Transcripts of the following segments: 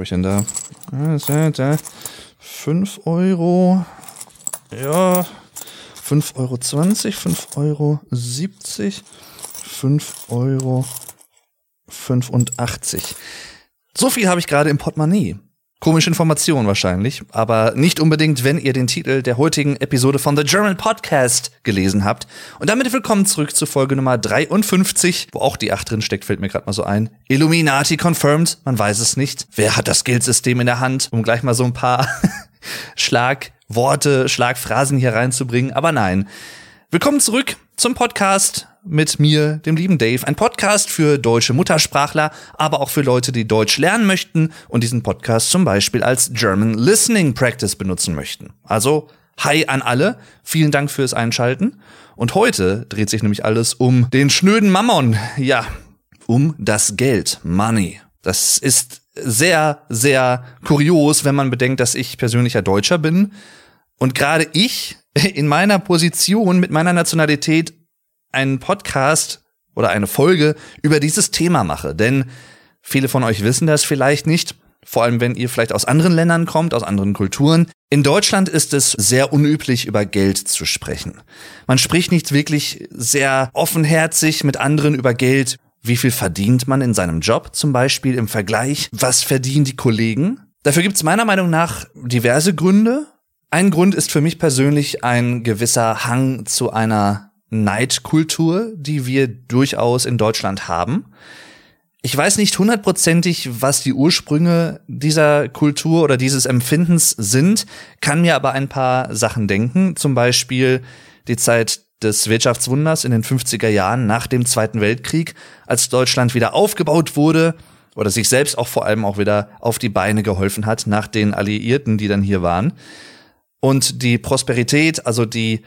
Habe ich denn da? 5 Euro. Ja, 5,20 Euro, 5,70 Euro, 5 Euro 85. So viel habe ich gerade im Portemonnaie. Komische Information wahrscheinlich, aber nicht unbedingt, wenn ihr den Titel der heutigen Episode von The German Podcast gelesen habt. Und damit willkommen zurück zu Folge Nummer 53, wo auch die 8 drin steckt, fällt mir gerade mal so ein. Illuminati confirmed, man weiß es nicht. Wer hat das Geldsystem in der Hand, um gleich mal so ein paar Schlagworte, Schlagphrasen hier reinzubringen, aber nein. Willkommen zurück zum Podcast mit mir, dem lieben Dave. Ein Podcast für deutsche Muttersprachler, aber auch für Leute, die Deutsch lernen möchten und diesen Podcast zum Beispiel als German Listening Practice benutzen möchten. Also, hi an alle. Vielen Dank fürs Einschalten. Und heute dreht sich nämlich alles um den schnöden Mammon. Ja, um das Geld. Money. Das ist sehr, sehr kurios, wenn man bedenkt, dass ich persönlicher Deutscher bin. Und gerade ich in meiner Position mit meiner Nationalität einen Podcast oder eine Folge über dieses Thema mache. Denn viele von euch wissen das vielleicht nicht, vor allem wenn ihr vielleicht aus anderen Ländern kommt, aus anderen Kulturen. In Deutschland ist es sehr unüblich, über Geld zu sprechen. Man spricht nicht wirklich sehr offenherzig mit anderen über Geld. Wie viel verdient man in seinem Job zum Beispiel im Vergleich? Was verdienen die Kollegen? Dafür gibt es meiner Meinung nach diverse Gründe. Ein Grund ist für mich persönlich ein gewisser Hang zu einer Neidkultur, die wir durchaus in Deutschland haben. Ich weiß nicht hundertprozentig, was die Ursprünge dieser Kultur oder dieses Empfindens sind, kann mir aber ein paar Sachen denken. Zum Beispiel die Zeit des Wirtschaftswunders in den 50er Jahren nach dem Zweiten Weltkrieg, als Deutschland wieder aufgebaut wurde oder sich selbst auch vor allem auch wieder auf die Beine geholfen hat nach den Alliierten, die dann hier waren. Und die Prosperität, also die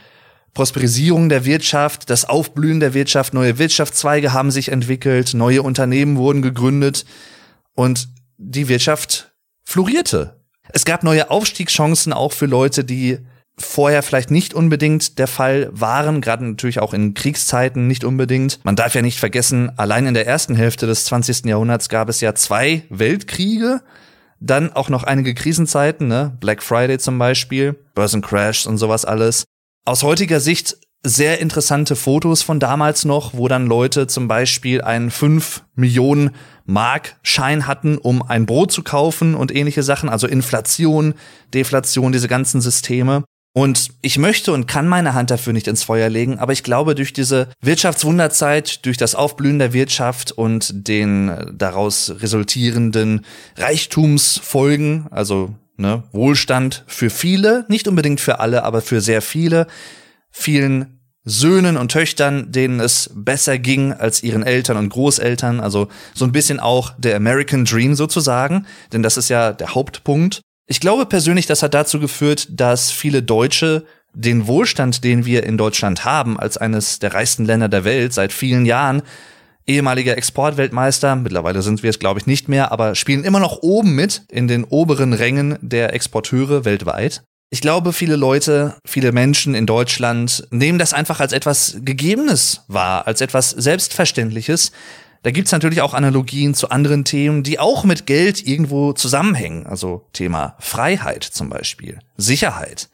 Prosperisierung der Wirtschaft, das Aufblühen der Wirtschaft, neue Wirtschaftszweige haben sich entwickelt, neue Unternehmen wurden gegründet und die Wirtschaft florierte. Es gab neue Aufstiegschancen auch für Leute, die vorher vielleicht nicht unbedingt der Fall waren, gerade natürlich auch in Kriegszeiten nicht unbedingt. Man darf ja nicht vergessen, allein in der ersten Hälfte des 20. Jahrhunderts gab es ja zwei Weltkriege, dann auch noch einige Krisenzeiten, ne? Black Friday zum Beispiel, Börsencrash und sowas alles aus heutiger Sicht sehr interessante Fotos von damals noch, wo dann Leute zum Beispiel einen 5 Millionen Mark Schein hatten, um ein Brot zu kaufen und ähnliche Sachen, also Inflation, Deflation, diese ganzen Systeme. Und ich möchte und kann meine Hand dafür nicht ins Feuer legen, aber ich glaube, durch diese Wirtschaftswunderzeit, durch das Aufblühen der Wirtschaft und den daraus resultierenden Reichtumsfolgen, also ne, Wohlstand für viele, nicht unbedingt für alle, aber für sehr viele, vielen Söhnen und Töchtern, denen es besser ging als ihren Eltern und Großeltern, also so ein bisschen auch der American Dream sozusagen, denn das ist ja der Hauptpunkt. Ich glaube persönlich, das hat dazu geführt, dass viele Deutsche den Wohlstand, den wir in Deutschland haben, als eines der reichsten Länder der Welt seit vielen Jahren, ehemaliger Exportweltmeister, mittlerweile sind wir es glaube ich nicht mehr, aber spielen immer noch oben mit in den oberen Rängen der Exporteure weltweit. Ich glaube, viele Leute, viele Menschen in Deutschland nehmen das einfach als etwas Gegebenes wahr, als etwas Selbstverständliches. Da gibt's natürlich auch Analogien zu anderen Themen, die auch mit Geld irgendwo zusammenhängen. Also Thema Freiheit zum Beispiel, Sicherheit.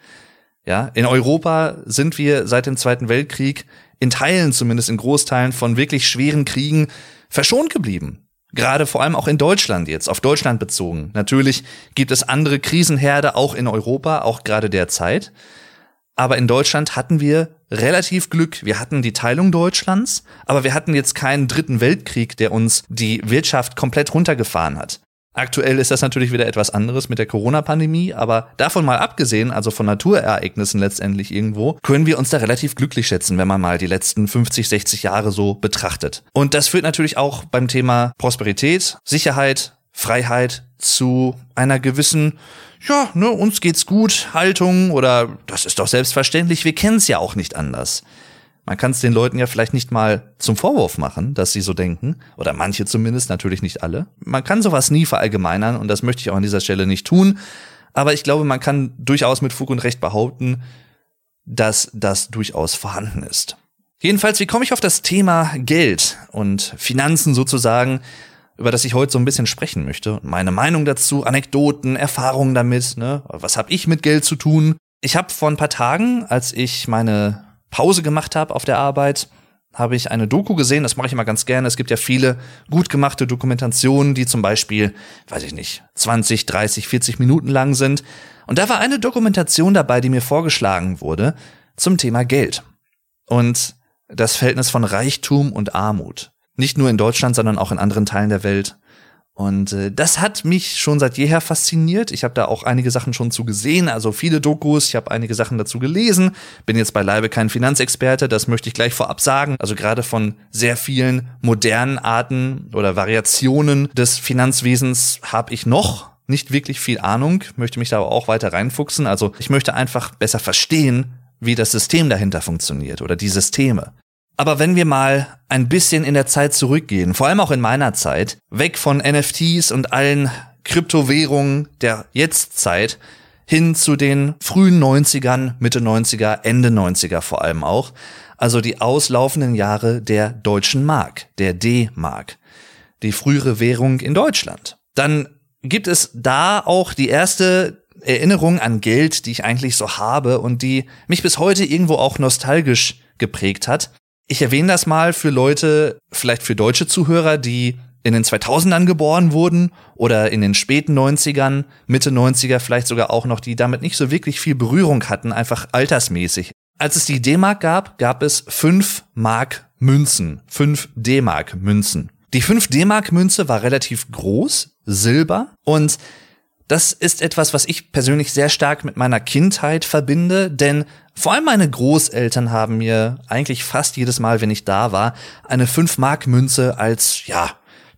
Ja, in Europa sind wir seit dem Zweiten Weltkrieg in Teilen zumindest in Großteilen von wirklich schweren Kriegen verschont geblieben. Gerade vor allem auch in Deutschland jetzt, auf Deutschland bezogen. Natürlich gibt es andere Krisenherde auch in Europa, auch gerade derzeit. Aber in Deutschland hatten wir relativ Glück. Wir hatten die Teilung Deutschlands, aber wir hatten jetzt keinen dritten Weltkrieg, der uns die Wirtschaft komplett runtergefahren hat. Aktuell ist das natürlich wieder etwas anderes mit der Corona-Pandemie, aber davon mal abgesehen, also von Naturereignissen letztendlich irgendwo, können wir uns da relativ glücklich schätzen, wenn man mal die letzten 50, 60 Jahre so betrachtet. Und das führt natürlich auch beim Thema Prosperität, Sicherheit, Freiheit zu einer gewissen, ja, ne, uns geht's gut, Haltung oder das ist doch selbstverständlich, wir kennen es ja auch nicht anders. Man kann es den Leuten ja vielleicht nicht mal zum Vorwurf machen, dass sie so denken. Oder manche zumindest, natürlich nicht alle. Man kann sowas nie verallgemeinern und das möchte ich auch an dieser Stelle nicht tun. Aber ich glaube, man kann durchaus mit Fug und Recht behaupten, dass das durchaus vorhanden ist. Jedenfalls, wie komme ich auf das Thema Geld und Finanzen sozusagen? über das ich heute so ein bisschen sprechen möchte. Meine Meinung dazu, Anekdoten, Erfahrungen damit, ne? Was habe ich mit Geld zu tun? Ich habe vor ein paar Tagen, als ich meine Pause gemacht habe auf der Arbeit, habe ich eine Doku gesehen, das mache ich immer ganz gerne. Es gibt ja viele gut gemachte Dokumentationen, die zum Beispiel, weiß ich nicht, 20, 30, 40 Minuten lang sind. Und da war eine Dokumentation dabei, die mir vorgeschlagen wurde zum Thema Geld. Und das Verhältnis von Reichtum und Armut. Nicht nur in Deutschland, sondern auch in anderen Teilen der Welt. Und äh, das hat mich schon seit jeher fasziniert. Ich habe da auch einige Sachen schon zu gesehen, also viele Dokus, ich habe einige Sachen dazu gelesen. Bin jetzt beileibe kein Finanzexperte, das möchte ich gleich vorab sagen. Also gerade von sehr vielen modernen Arten oder Variationen des Finanzwesens habe ich noch nicht wirklich viel Ahnung, möchte mich da aber auch weiter reinfuchsen. Also ich möchte einfach besser verstehen, wie das System dahinter funktioniert oder die Systeme. Aber wenn wir mal ein bisschen in der Zeit zurückgehen, vor allem auch in meiner Zeit, weg von NFTs und allen Kryptowährungen der Jetztzeit hin zu den frühen 90ern, Mitte 90er, Ende 90er vor allem auch, also die auslaufenden Jahre der deutschen Mark, der D-Mark, die frühere Währung in Deutschland. Dann gibt es da auch die erste Erinnerung an Geld, die ich eigentlich so habe und die mich bis heute irgendwo auch nostalgisch geprägt hat. Ich erwähne das mal für Leute, vielleicht für deutsche Zuhörer, die in den 2000ern geboren wurden oder in den späten 90ern, Mitte 90er vielleicht sogar auch noch, die damit nicht so wirklich viel Berührung hatten, einfach altersmäßig. Als es die D-Mark gab, gab es 5 Mark Münzen, 5 D-Mark Münzen. Die 5 D-Mark Münze war relativ groß, silber und das ist etwas, was ich persönlich sehr stark mit meiner Kindheit verbinde, denn vor allem meine Großeltern haben mir eigentlich fast jedes Mal, wenn ich da war, eine 5-Mark-Münze als, ja,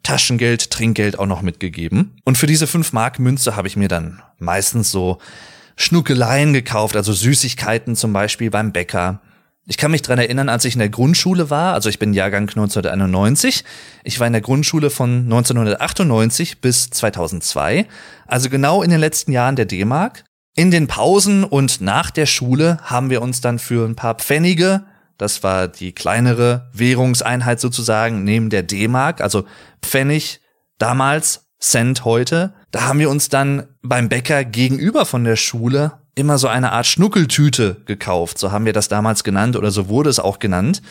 Taschengeld, Trinkgeld auch noch mitgegeben. Und für diese 5-Mark-Münze habe ich mir dann meistens so Schnuckeleien gekauft, also Süßigkeiten zum Beispiel beim Bäcker ich kann mich dran erinnern, als ich in der Grundschule war, also ich bin Jahrgang 1991, ich war in der Grundschule von 1998 bis 2002, also genau in den letzten Jahren der D-Mark. In den Pausen und nach der Schule haben wir uns dann für ein paar Pfennige, das war die kleinere Währungseinheit sozusagen neben der D-Mark, also Pfennig damals, Cent heute, da haben wir uns dann beim Bäcker gegenüber von der Schule immer so eine Art Schnuckeltüte gekauft, so haben wir das damals genannt oder so wurde es auch genannt.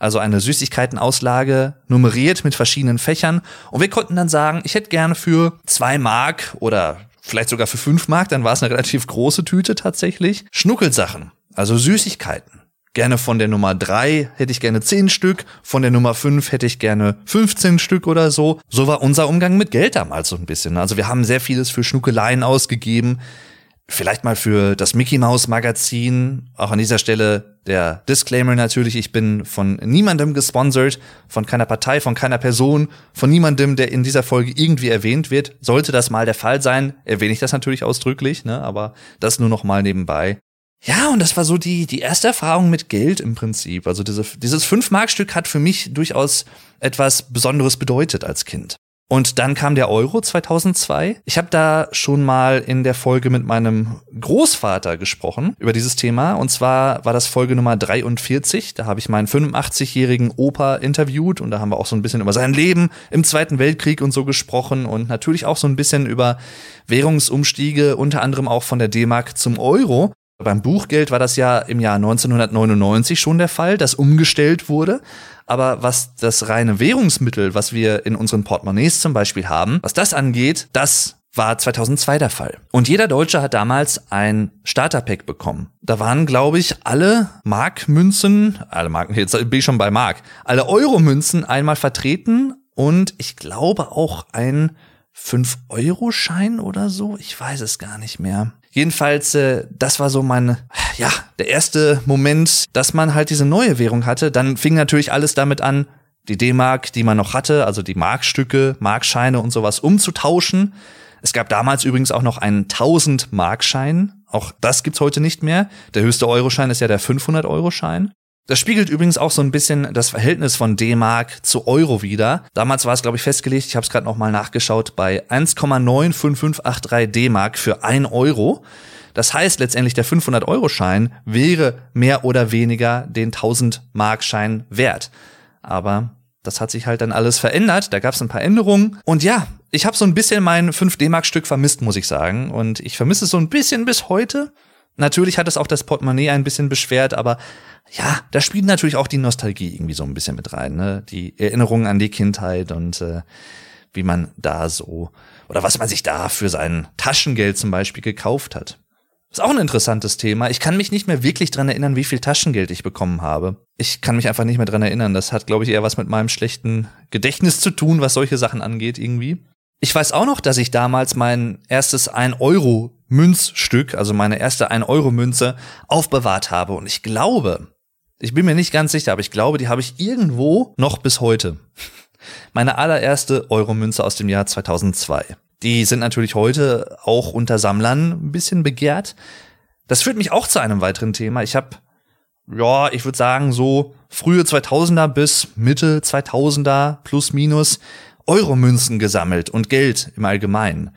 Also eine Süßigkeitenauslage nummeriert mit verschiedenen Fächern und wir konnten dann sagen, ich hätte gerne für zwei Mark oder vielleicht sogar für fünf Mark, dann war es eine relativ große Tüte tatsächlich, Schnuckelsachen, also Süßigkeiten. Gerne von der Nummer drei hätte ich gerne zehn Stück, von der Nummer fünf hätte ich gerne 15 Stück oder so. So war unser Umgang mit Geld damals so ein bisschen. Also wir haben sehr vieles für Schnuckeleien ausgegeben. Vielleicht mal für das Mickey Mouse Magazin. Auch an dieser Stelle der Disclaimer natürlich. Ich bin von niemandem gesponsert, von keiner Partei, von keiner Person, von niemandem, der in dieser Folge irgendwie erwähnt wird. Sollte das mal der Fall sein, erwähne ich das natürlich ausdrücklich, ne? aber das nur noch mal nebenbei. Ja, und das war so die, die erste Erfahrung mit Geld im Prinzip. Also diese, dieses Fünf-Mark-Stück hat für mich durchaus etwas Besonderes bedeutet als Kind. Und dann kam der Euro 2002. Ich habe da schon mal in der Folge mit meinem Großvater gesprochen über dieses Thema. Und zwar war das Folge Nummer 43. Da habe ich meinen 85-jährigen Opa interviewt und da haben wir auch so ein bisschen über sein Leben im Zweiten Weltkrieg und so gesprochen und natürlich auch so ein bisschen über Währungsumstiege, unter anderem auch von der D-Mark zum Euro. Beim Buchgeld war das ja im Jahr 1999 schon der Fall, das umgestellt wurde. Aber was das reine Währungsmittel, was wir in unseren Portemonnaies zum Beispiel haben, was das angeht, das war 2002 der Fall. Und jeder Deutsche hat damals ein Starterpack bekommen. Da waren, glaube ich, alle Markmünzen, alle Marken, jetzt bin ich schon bei Mark, alle Euromünzen einmal vertreten und ich glaube auch ein 5-Euro-Schein oder so. Ich weiß es gar nicht mehr. Jedenfalls, äh, das war so mein, ja, der erste Moment, dass man halt diese neue Währung hatte. Dann fing natürlich alles damit an, die D-Mark, die man noch hatte, also die Markstücke, Markscheine und sowas umzutauschen. Es gab damals übrigens auch noch einen 1000 Markschein. Auch das gibt's heute nicht mehr. Der höchste Euroschein ist ja der 500 Euroschein. Das spiegelt übrigens auch so ein bisschen das Verhältnis von D-Mark zu Euro wieder. Damals war es, glaube ich, festgelegt, ich habe es gerade noch mal nachgeschaut, bei 1,95583 D-Mark für 1 Euro. Das heißt letztendlich, der 500-Euro-Schein wäre mehr oder weniger den 1000-Mark-Schein wert. Aber das hat sich halt dann alles verändert. Da gab es ein paar Änderungen. Und ja, ich habe so ein bisschen mein 5D-Mark-Stück vermisst, muss ich sagen. Und ich vermisse es so ein bisschen bis heute. Natürlich hat es auch das Portemonnaie ein bisschen beschwert, aber ja, da spielt natürlich auch die Nostalgie irgendwie so ein bisschen mit rein, ne? Die Erinnerungen an die Kindheit und äh, wie man da so oder was man sich da für sein Taschengeld zum Beispiel gekauft hat. Ist auch ein interessantes Thema. Ich kann mich nicht mehr wirklich dran erinnern, wie viel Taschengeld ich bekommen habe. Ich kann mich einfach nicht mehr dran erinnern. Das hat, glaube ich, eher was mit meinem schlechten Gedächtnis zu tun, was solche Sachen angeht irgendwie. Ich weiß auch noch, dass ich damals mein erstes 1-Euro-Münzstück, also meine erste 1-Euro-Münze, aufbewahrt habe. Und ich glaube, ich bin mir nicht ganz sicher, aber ich glaube, die habe ich irgendwo noch bis heute. Meine allererste Euro-Münze aus dem Jahr 2002. Die sind natürlich heute auch unter Sammlern ein bisschen begehrt. Das führt mich auch zu einem weiteren Thema. Ich habe, ja, ich würde sagen, so frühe 2000er bis Mitte 2000er plus minus Euromünzen gesammelt und Geld im Allgemeinen.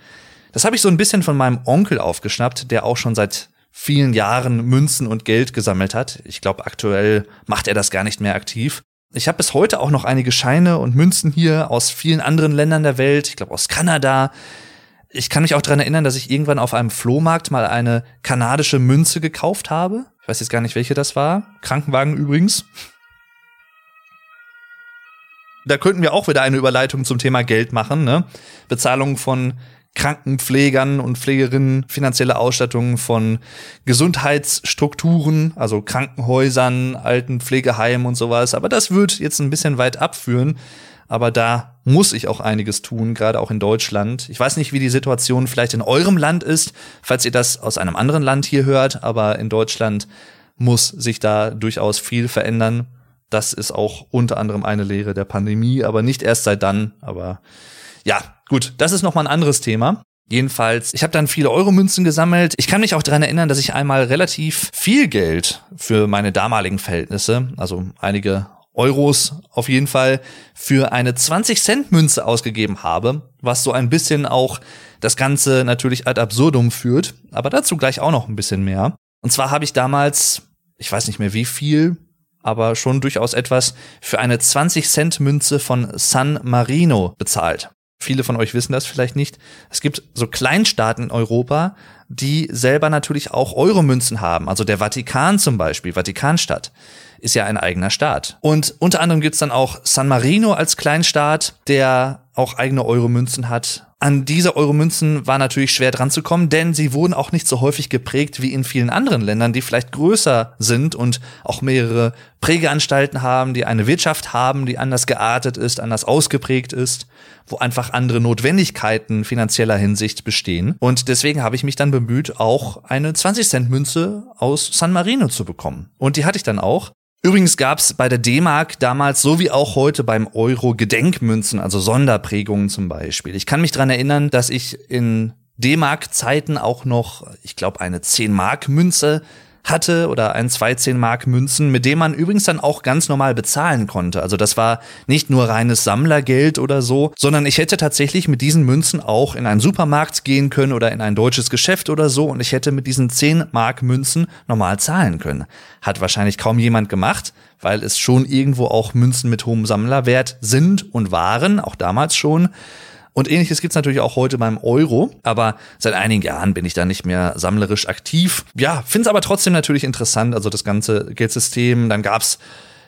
Das habe ich so ein bisschen von meinem Onkel aufgeschnappt, der auch schon seit vielen Jahren Münzen und Geld gesammelt hat. Ich glaube, aktuell macht er das gar nicht mehr aktiv. Ich habe bis heute auch noch einige Scheine und Münzen hier aus vielen anderen Ländern der Welt, ich glaube aus Kanada. Ich kann mich auch daran erinnern, dass ich irgendwann auf einem Flohmarkt mal eine kanadische Münze gekauft habe. Ich weiß jetzt gar nicht, welche das war. Krankenwagen übrigens. Da könnten wir auch wieder eine Überleitung zum Thema Geld machen, ne? Bezahlung von Krankenpflegern und Pflegerinnen, finanzielle Ausstattung von Gesundheitsstrukturen, also Krankenhäusern, Altenpflegeheimen und sowas. Aber das wird jetzt ein bisschen weit abführen. Aber da muss ich auch einiges tun, gerade auch in Deutschland. Ich weiß nicht, wie die Situation vielleicht in eurem Land ist, falls ihr das aus einem anderen Land hier hört, aber in Deutschland muss sich da durchaus viel verändern. Das ist auch unter anderem eine Lehre der Pandemie, aber nicht erst seit dann. Aber ja, gut, das ist nochmal ein anderes Thema. Jedenfalls, ich habe dann viele Euromünzen gesammelt. Ich kann mich auch daran erinnern, dass ich einmal relativ viel Geld für meine damaligen Verhältnisse, also einige Euros auf jeden Fall, für eine 20-Cent-Münze ausgegeben habe, was so ein bisschen auch das Ganze natürlich ad absurdum führt. Aber dazu gleich auch noch ein bisschen mehr. Und zwar habe ich damals, ich weiß nicht mehr wie viel, aber schon durchaus etwas für eine 20-Cent-Münze von San Marino bezahlt. Viele von euch wissen das vielleicht nicht. Es gibt so Kleinstaaten in Europa, die selber natürlich auch Euromünzen haben. Also der Vatikan zum Beispiel, Vatikanstadt, ist ja ein eigener Staat. Und unter anderem gibt's dann auch San Marino als Kleinstaat, der auch eigene Euromünzen hat an diese Euromünzen war natürlich schwer dran zu kommen, denn sie wurden auch nicht so häufig geprägt wie in vielen anderen Ländern, die vielleicht größer sind und auch mehrere Prägeanstalten haben, die eine Wirtschaft haben, die anders geartet ist, anders ausgeprägt ist, wo einfach andere Notwendigkeiten finanzieller Hinsicht bestehen. Und deswegen habe ich mich dann bemüht, auch eine 20 Cent Münze aus San Marino zu bekommen. Und die hatte ich dann auch. Übrigens gab es bei der D-Mark damals so wie auch heute beim Euro Gedenkmünzen, also Sonderprägungen zum Beispiel. Ich kann mich dran erinnern, dass ich in D-Mark-Zeiten auch noch, ich glaube, eine 10-Mark-Münze hatte oder ein 2 Mark Münzen, mit dem man übrigens dann auch ganz normal bezahlen konnte. Also das war nicht nur reines Sammlergeld oder so, sondern ich hätte tatsächlich mit diesen Münzen auch in einen Supermarkt gehen können oder in ein deutsches Geschäft oder so und ich hätte mit diesen 10 Mark Münzen normal zahlen können. Hat wahrscheinlich kaum jemand gemacht, weil es schon irgendwo auch Münzen mit hohem Sammlerwert sind und waren, auch damals schon. Und ähnliches gibt's natürlich auch heute beim Euro, aber seit einigen Jahren bin ich da nicht mehr sammlerisch aktiv. Ja, finde es aber trotzdem natürlich interessant, also das ganze Geldsystem. Dann gab's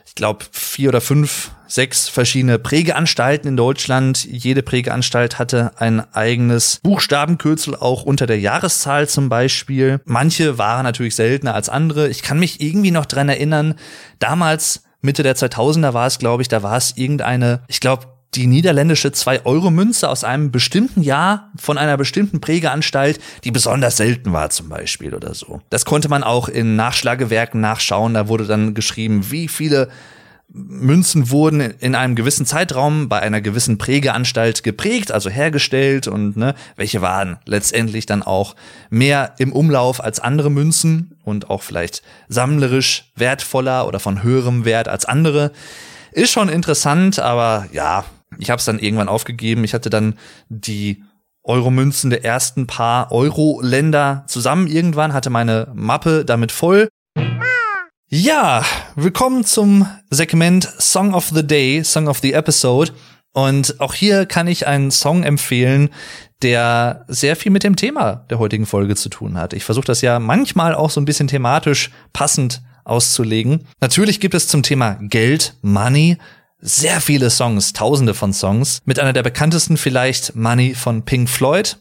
ich glaube, vier oder fünf, sechs verschiedene Prägeanstalten in Deutschland. Jede Prägeanstalt hatte ein eigenes Buchstabenkürzel, auch unter der Jahreszahl zum Beispiel. Manche waren natürlich seltener als andere. Ich kann mich irgendwie noch dran erinnern, damals Mitte der 2000er war es, glaube ich, da war es irgendeine, ich glaube, die niederländische 2-Euro-Münze aus einem bestimmten Jahr von einer bestimmten Prägeanstalt, die besonders selten war zum Beispiel oder so. Das konnte man auch in Nachschlagewerken nachschauen. Da wurde dann geschrieben, wie viele Münzen wurden in einem gewissen Zeitraum bei einer gewissen Prägeanstalt geprägt, also hergestellt und ne, welche waren letztendlich dann auch mehr im Umlauf als andere Münzen und auch vielleicht sammlerisch wertvoller oder von höherem Wert als andere. Ist schon interessant, aber ja, ich habe es dann irgendwann aufgegeben. Ich hatte dann die Euromünzen der ersten paar Euro-Länder zusammen irgendwann, hatte meine Mappe damit voll. Ja, willkommen zum Segment Song of the Day, Song of the Episode. Und auch hier kann ich einen Song empfehlen, der sehr viel mit dem Thema der heutigen Folge zu tun hat. Ich versuche das ja manchmal auch so ein bisschen thematisch passend auszulegen. Natürlich gibt es zum Thema Geld, Money, sehr viele Songs, tausende von Songs. Mit einer der bekanntesten vielleicht Money von Pink Floyd.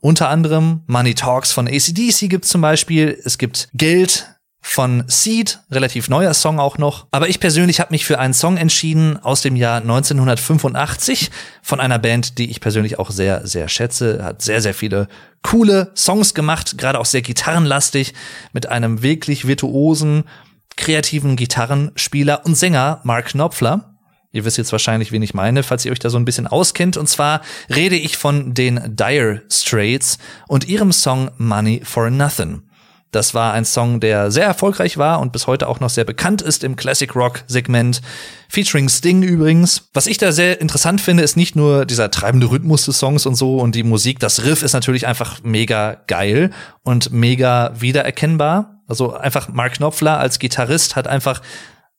Unter anderem Money Talks von ACDC gibt zum Beispiel. Es gibt Geld von Seed, relativ neuer Song auch noch. Aber ich persönlich habe mich für einen Song entschieden aus dem Jahr 1985 von einer Band, die ich persönlich auch sehr, sehr schätze. Hat sehr, sehr viele coole Songs gemacht, gerade auch sehr gitarrenlastig, mit einem wirklich virtuosen, kreativen Gitarrenspieler und Sänger Mark Knopfler. Ihr wisst jetzt wahrscheinlich, wen ich meine, falls ihr euch da so ein bisschen auskennt. Und zwar rede ich von den Dire Straits und ihrem Song Money for Nothing. Das war ein Song, der sehr erfolgreich war und bis heute auch noch sehr bekannt ist im Classic Rock Segment, featuring Sting übrigens. Was ich da sehr interessant finde, ist nicht nur dieser treibende Rhythmus des Songs und so und die Musik, das Riff ist natürlich einfach mega geil und mega wiedererkennbar. Also einfach Mark Knopfler als Gitarrist hat einfach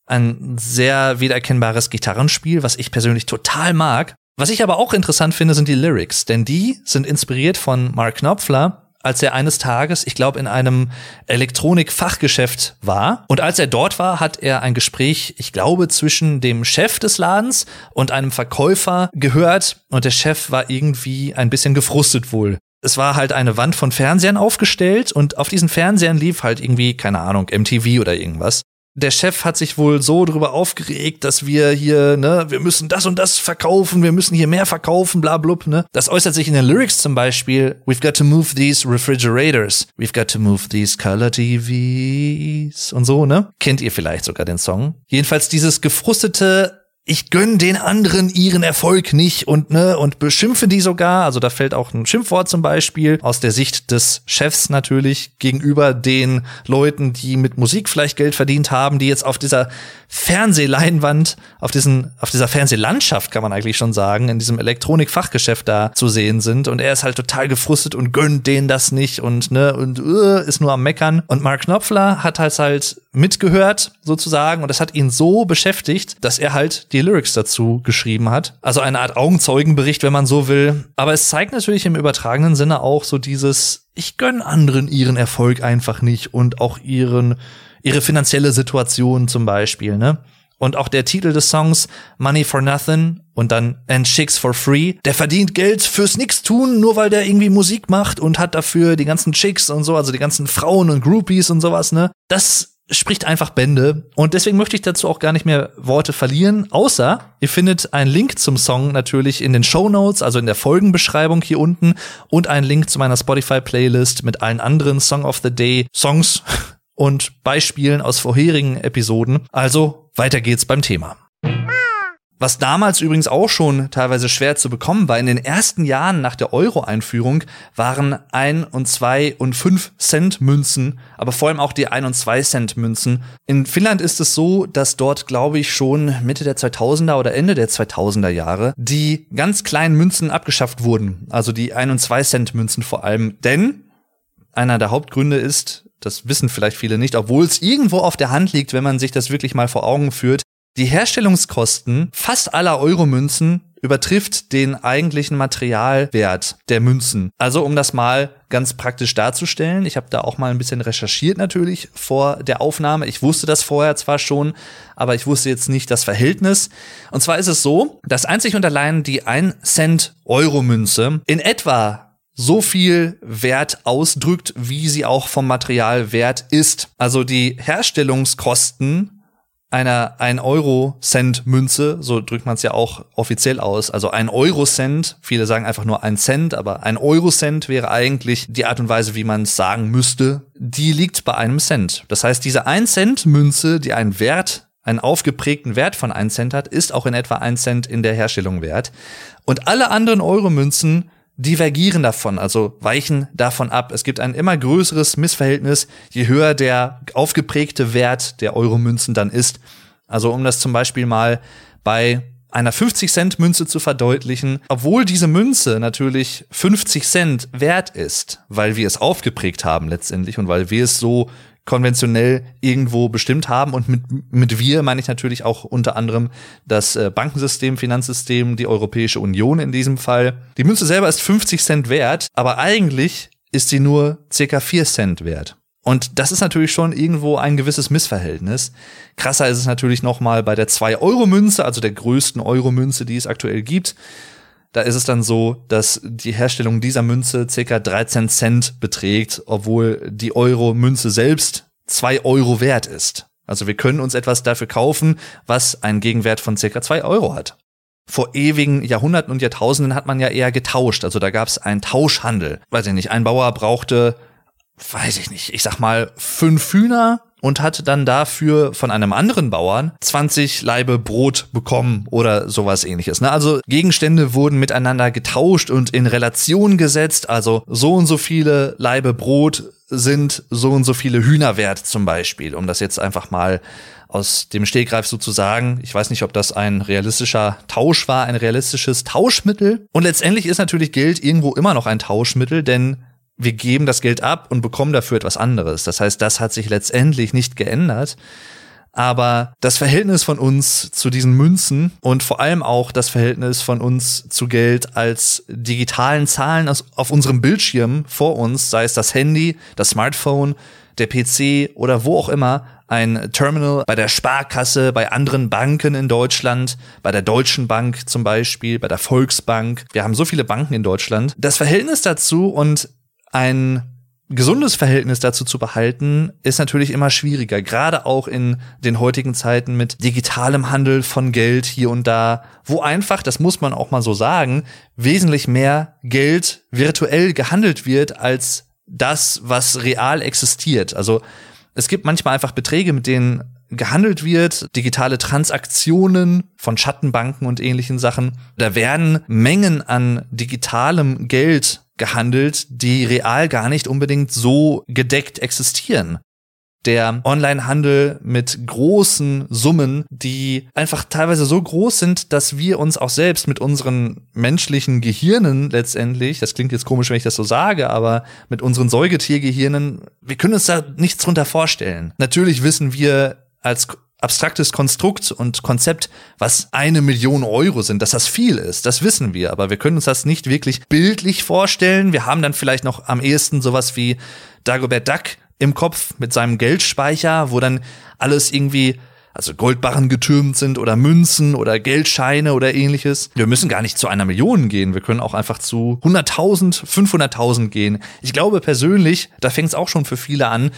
ein sehr wiedererkennbares Gitarrenspiel, was ich persönlich total mag. Was ich aber auch interessant finde, sind die Lyrics, denn die sind inspiriert von Mark Knopfler, als er eines Tages, ich glaube, in einem Elektronikfachgeschäft war. Und als er dort war, hat er ein Gespräch, ich glaube, zwischen dem Chef des Ladens und einem Verkäufer gehört. Und der Chef war irgendwie ein bisschen gefrustet wohl. Es war halt eine Wand von Fernsehern aufgestellt und auf diesen Fernsehern lief halt irgendwie, keine Ahnung, MTV oder irgendwas der Chef hat sich wohl so darüber aufgeregt, dass wir hier, ne, wir müssen das und das verkaufen, wir müssen hier mehr verkaufen, bla blub, ne. Das äußert sich in den Lyrics zum Beispiel, we've got to move these refrigerators, we've got to move these color TVs und so, ne. Kennt ihr vielleicht sogar den Song? Jedenfalls dieses gefrustete ich gönn den anderen ihren Erfolg nicht und ne und beschimpfe die sogar. Also da fällt auch ein Schimpfwort zum Beispiel aus der Sicht des Chefs natürlich gegenüber den Leuten, die mit Musik vielleicht Geld verdient haben, die jetzt auf dieser Fernsehleinwand, auf diesen, auf dieser Fernsehlandschaft kann man eigentlich schon sagen, in diesem Elektronikfachgeschäft da zu sehen sind. Und er ist halt total gefrustet und gönnt denen das nicht und ne und uh, ist nur am meckern. Und Mark Knopfler hat halt halt mitgehört sozusagen und das hat ihn so beschäftigt, dass er halt die Lyrics dazu geschrieben hat. Also eine Art Augenzeugenbericht, wenn man so will. Aber es zeigt natürlich im übertragenen Sinne auch so dieses, ich gönn anderen ihren Erfolg einfach nicht und auch ihren, ihre finanzielle Situation zum Beispiel, ne? Und auch der Titel des Songs Money for Nothing und dann And Chicks for Free. Der verdient Geld fürs Nix tun, nur weil der irgendwie Musik macht und hat dafür die ganzen Chicks und so, also die ganzen Frauen und Groupies und sowas, ne? Das spricht einfach Bände. Und deswegen möchte ich dazu auch gar nicht mehr Worte verlieren, außer ihr findet einen Link zum Song natürlich in den Show Notes, also in der Folgenbeschreibung hier unten und einen Link zu meiner Spotify-Playlist mit allen anderen Song of the Day Songs und Beispielen aus vorherigen Episoden. Also weiter geht's beim Thema. Was damals übrigens auch schon teilweise schwer zu bekommen war, in den ersten Jahren nach der Euro-Einführung waren ein und zwei und fünf Cent Münzen, aber vor allem auch die ein und zwei Cent Münzen. In Finnland ist es so, dass dort, glaube ich, schon Mitte der 2000er oder Ende der 2000er Jahre die ganz kleinen Münzen abgeschafft wurden. Also die ein und zwei Cent Münzen vor allem. Denn einer der Hauptgründe ist, das wissen vielleicht viele nicht, obwohl es irgendwo auf der Hand liegt, wenn man sich das wirklich mal vor Augen führt, die Herstellungskosten fast aller Euromünzen übertrifft den eigentlichen Materialwert der Münzen. Also um das mal ganz praktisch darzustellen, ich habe da auch mal ein bisschen recherchiert natürlich vor der Aufnahme. Ich wusste das vorher zwar schon, aber ich wusste jetzt nicht das Verhältnis. Und zwar ist es so, dass einzig und allein die 1 Cent Euromünze in etwa so viel Wert ausdrückt, wie sie auch vom Material wert ist. Also die Herstellungskosten einer 1-Euro-Cent-Münze, so drückt man es ja auch offiziell aus. Also ein Euro-Cent, viele sagen einfach nur ein Cent, aber ein Euro-Cent wäre eigentlich die Art und Weise, wie man es sagen müsste. Die liegt bei einem Cent. Das heißt, diese 1-Cent-Münze, die einen Wert, einen aufgeprägten Wert von 1 Cent hat, ist auch in etwa 1 Cent in der Herstellung wert. Und alle anderen Euro-Münzen divergieren davon, also weichen davon ab. Es gibt ein immer größeres Missverhältnis, je höher der aufgeprägte Wert der Euromünzen dann ist. Also um das zum Beispiel mal bei einer 50 Cent Münze zu verdeutlichen, obwohl diese Münze natürlich 50 Cent wert ist, weil wir es aufgeprägt haben letztendlich und weil wir es so konventionell irgendwo bestimmt haben. Und mit, mit wir meine ich natürlich auch unter anderem das äh, Bankensystem, Finanzsystem, die Europäische Union in diesem Fall. Die Münze selber ist 50 Cent wert, aber eigentlich ist sie nur circa 4 Cent wert. Und das ist natürlich schon irgendwo ein gewisses Missverhältnis. Krasser ist es natürlich noch mal bei der 2-Euro-Münze, also der größten Euro-Münze, die es aktuell gibt. Da ist es dann so, dass die Herstellung dieser Münze circa 13 Cent beträgt, obwohl die Euro-Münze selbst 2 Euro wert ist. Also wir können uns etwas dafür kaufen, was einen Gegenwert von circa 2 Euro hat. Vor ewigen Jahrhunderten und Jahrtausenden hat man ja eher getauscht. Also da gab es einen Tauschhandel. Weiß ich nicht, ein Bauer brauchte weiß ich nicht, ich sag mal, fünf Hühner und hat dann dafür von einem anderen Bauern 20 Laibe Brot bekommen oder sowas ähnliches. Ne? Also Gegenstände wurden miteinander getauscht und in Relation gesetzt. Also so und so viele Laibe Brot sind so und so viele Hühner wert zum Beispiel, um das jetzt einfach mal aus dem Stegreif sozusagen. Ich weiß nicht, ob das ein realistischer Tausch war, ein realistisches Tauschmittel. Und letztendlich ist natürlich Geld irgendwo immer noch ein Tauschmittel, denn wir geben das Geld ab und bekommen dafür etwas anderes. Das heißt, das hat sich letztendlich nicht geändert. Aber das Verhältnis von uns zu diesen Münzen und vor allem auch das Verhältnis von uns zu Geld als digitalen Zahlen auf unserem Bildschirm vor uns, sei es das Handy, das Smartphone, der PC oder wo auch immer, ein Terminal bei der Sparkasse, bei anderen Banken in Deutschland, bei der Deutschen Bank zum Beispiel, bei der Volksbank. Wir haben so viele Banken in Deutschland. Das Verhältnis dazu und ein gesundes Verhältnis dazu zu behalten, ist natürlich immer schwieriger, gerade auch in den heutigen Zeiten mit digitalem Handel von Geld hier und da, wo einfach, das muss man auch mal so sagen, wesentlich mehr Geld virtuell gehandelt wird als das, was real existiert. Also es gibt manchmal einfach Beträge, mit denen gehandelt wird, digitale Transaktionen von Schattenbanken und ähnlichen Sachen. Da werden Mengen an digitalem Geld gehandelt, die real gar nicht unbedingt so gedeckt existieren. Der Onlinehandel mit großen Summen, die einfach teilweise so groß sind, dass wir uns auch selbst mit unseren menschlichen Gehirnen letztendlich, das klingt jetzt komisch, wenn ich das so sage, aber mit unseren Säugetiergehirnen, wir können uns da nichts drunter vorstellen. Natürlich wissen wir als abstraktes Konstrukt und Konzept, was eine Million Euro sind, dass das viel ist, das wissen wir, aber wir können uns das nicht wirklich bildlich vorstellen. Wir haben dann vielleicht noch am ehesten sowas wie Dagobert Duck im Kopf mit seinem Geldspeicher, wo dann alles irgendwie also Goldbarren getürmt sind oder Münzen oder Geldscheine oder ähnliches. Wir müssen gar nicht zu einer Million gehen. Wir können auch einfach zu 100.000, 500.000 gehen. Ich glaube persönlich, da fängt es auch schon für viele an,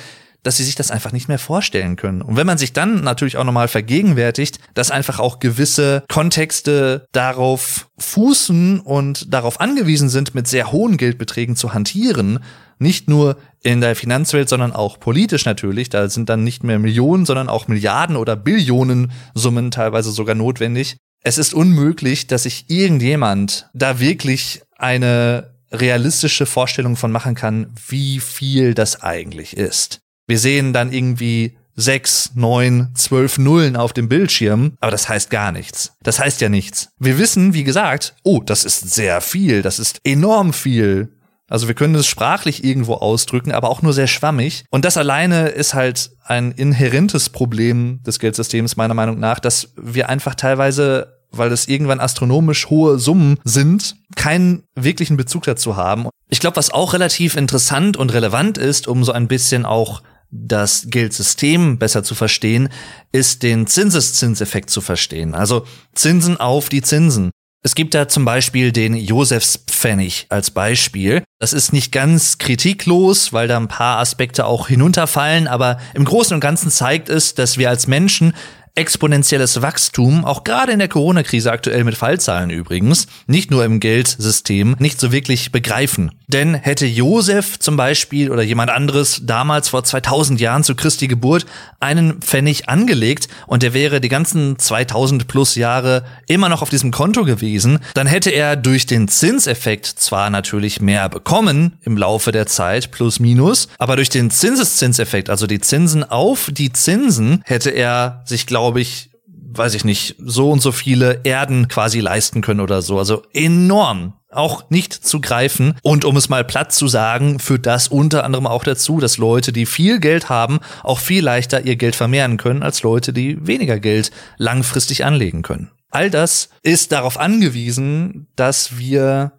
dass sie sich das einfach nicht mehr vorstellen können. Und wenn man sich dann natürlich auch nochmal vergegenwärtigt, dass einfach auch gewisse Kontexte darauf fußen und darauf angewiesen sind, mit sehr hohen Geldbeträgen zu hantieren, nicht nur in der Finanzwelt, sondern auch politisch natürlich. Da sind dann nicht mehr Millionen, sondern auch Milliarden oder Billionen Summen teilweise sogar notwendig. Es ist unmöglich, dass sich irgendjemand da wirklich eine realistische Vorstellung von machen kann, wie viel das eigentlich ist. Wir sehen dann irgendwie sechs, neun, zwölf Nullen auf dem Bildschirm, aber das heißt gar nichts. Das heißt ja nichts. Wir wissen, wie gesagt, oh, das ist sehr viel, das ist enorm viel. Also wir können es sprachlich irgendwo ausdrücken, aber auch nur sehr schwammig. Und das alleine ist halt ein inhärentes Problem des Geldsystems meiner Meinung nach, dass wir einfach teilweise weil das irgendwann astronomisch hohe Summen sind, keinen wirklichen Bezug dazu haben. Ich glaube, was auch relativ interessant und relevant ist, um so ein bisschen auch das Geldsystem besser zu verstehen, ist den Zinseszinseffekt zu verstehen. Also Zinsen auf die Zinsen. Es gibt da zum Beispiel den Josefspfennig als Beispiel. Das ist nicht ganz kritiklos, weil da ein paar Aspekte auch hinunterfallen, aber im Großen und Ganzen zeigt es, dass wir als Menschen exponentielles Wachstum, auch gerade in der Corona-Krise aktuell mit Fallzahlen übrigens, nicht nur im Geldsystem, nicht so wirklich begreifen. Denn hätte Josef zum Beispiel oder jemand anderes damals vor 2000 Jahren zu Christi Geburt einen Pfennig angelegt und der wäre die ganzen 2000 plus Jahre immer noch auf diesem Konto gewesen, dann hätte er durch den Zinseffekt zwar natürlich mehr bekommen im Laufe der Zeit, plus minus, aber durch den Zinseszinseffekt, also die Zinsen auf die Zinsen, hätte er sich, glaube glaube ich, weiß ich nicht, so und so viele Erden quasi leisten können oder so. Also enorm. Auch nicht zu greifen. Und um es mal platt zu sagen, führt das unter anderem auch dazu, dass Leute, die viel Geld haben, auch viel leichter ihr Geld vermehren können, als Leute, die weniger Geld langfristig anlegen können. All das ist darauf angewiesen, dass wir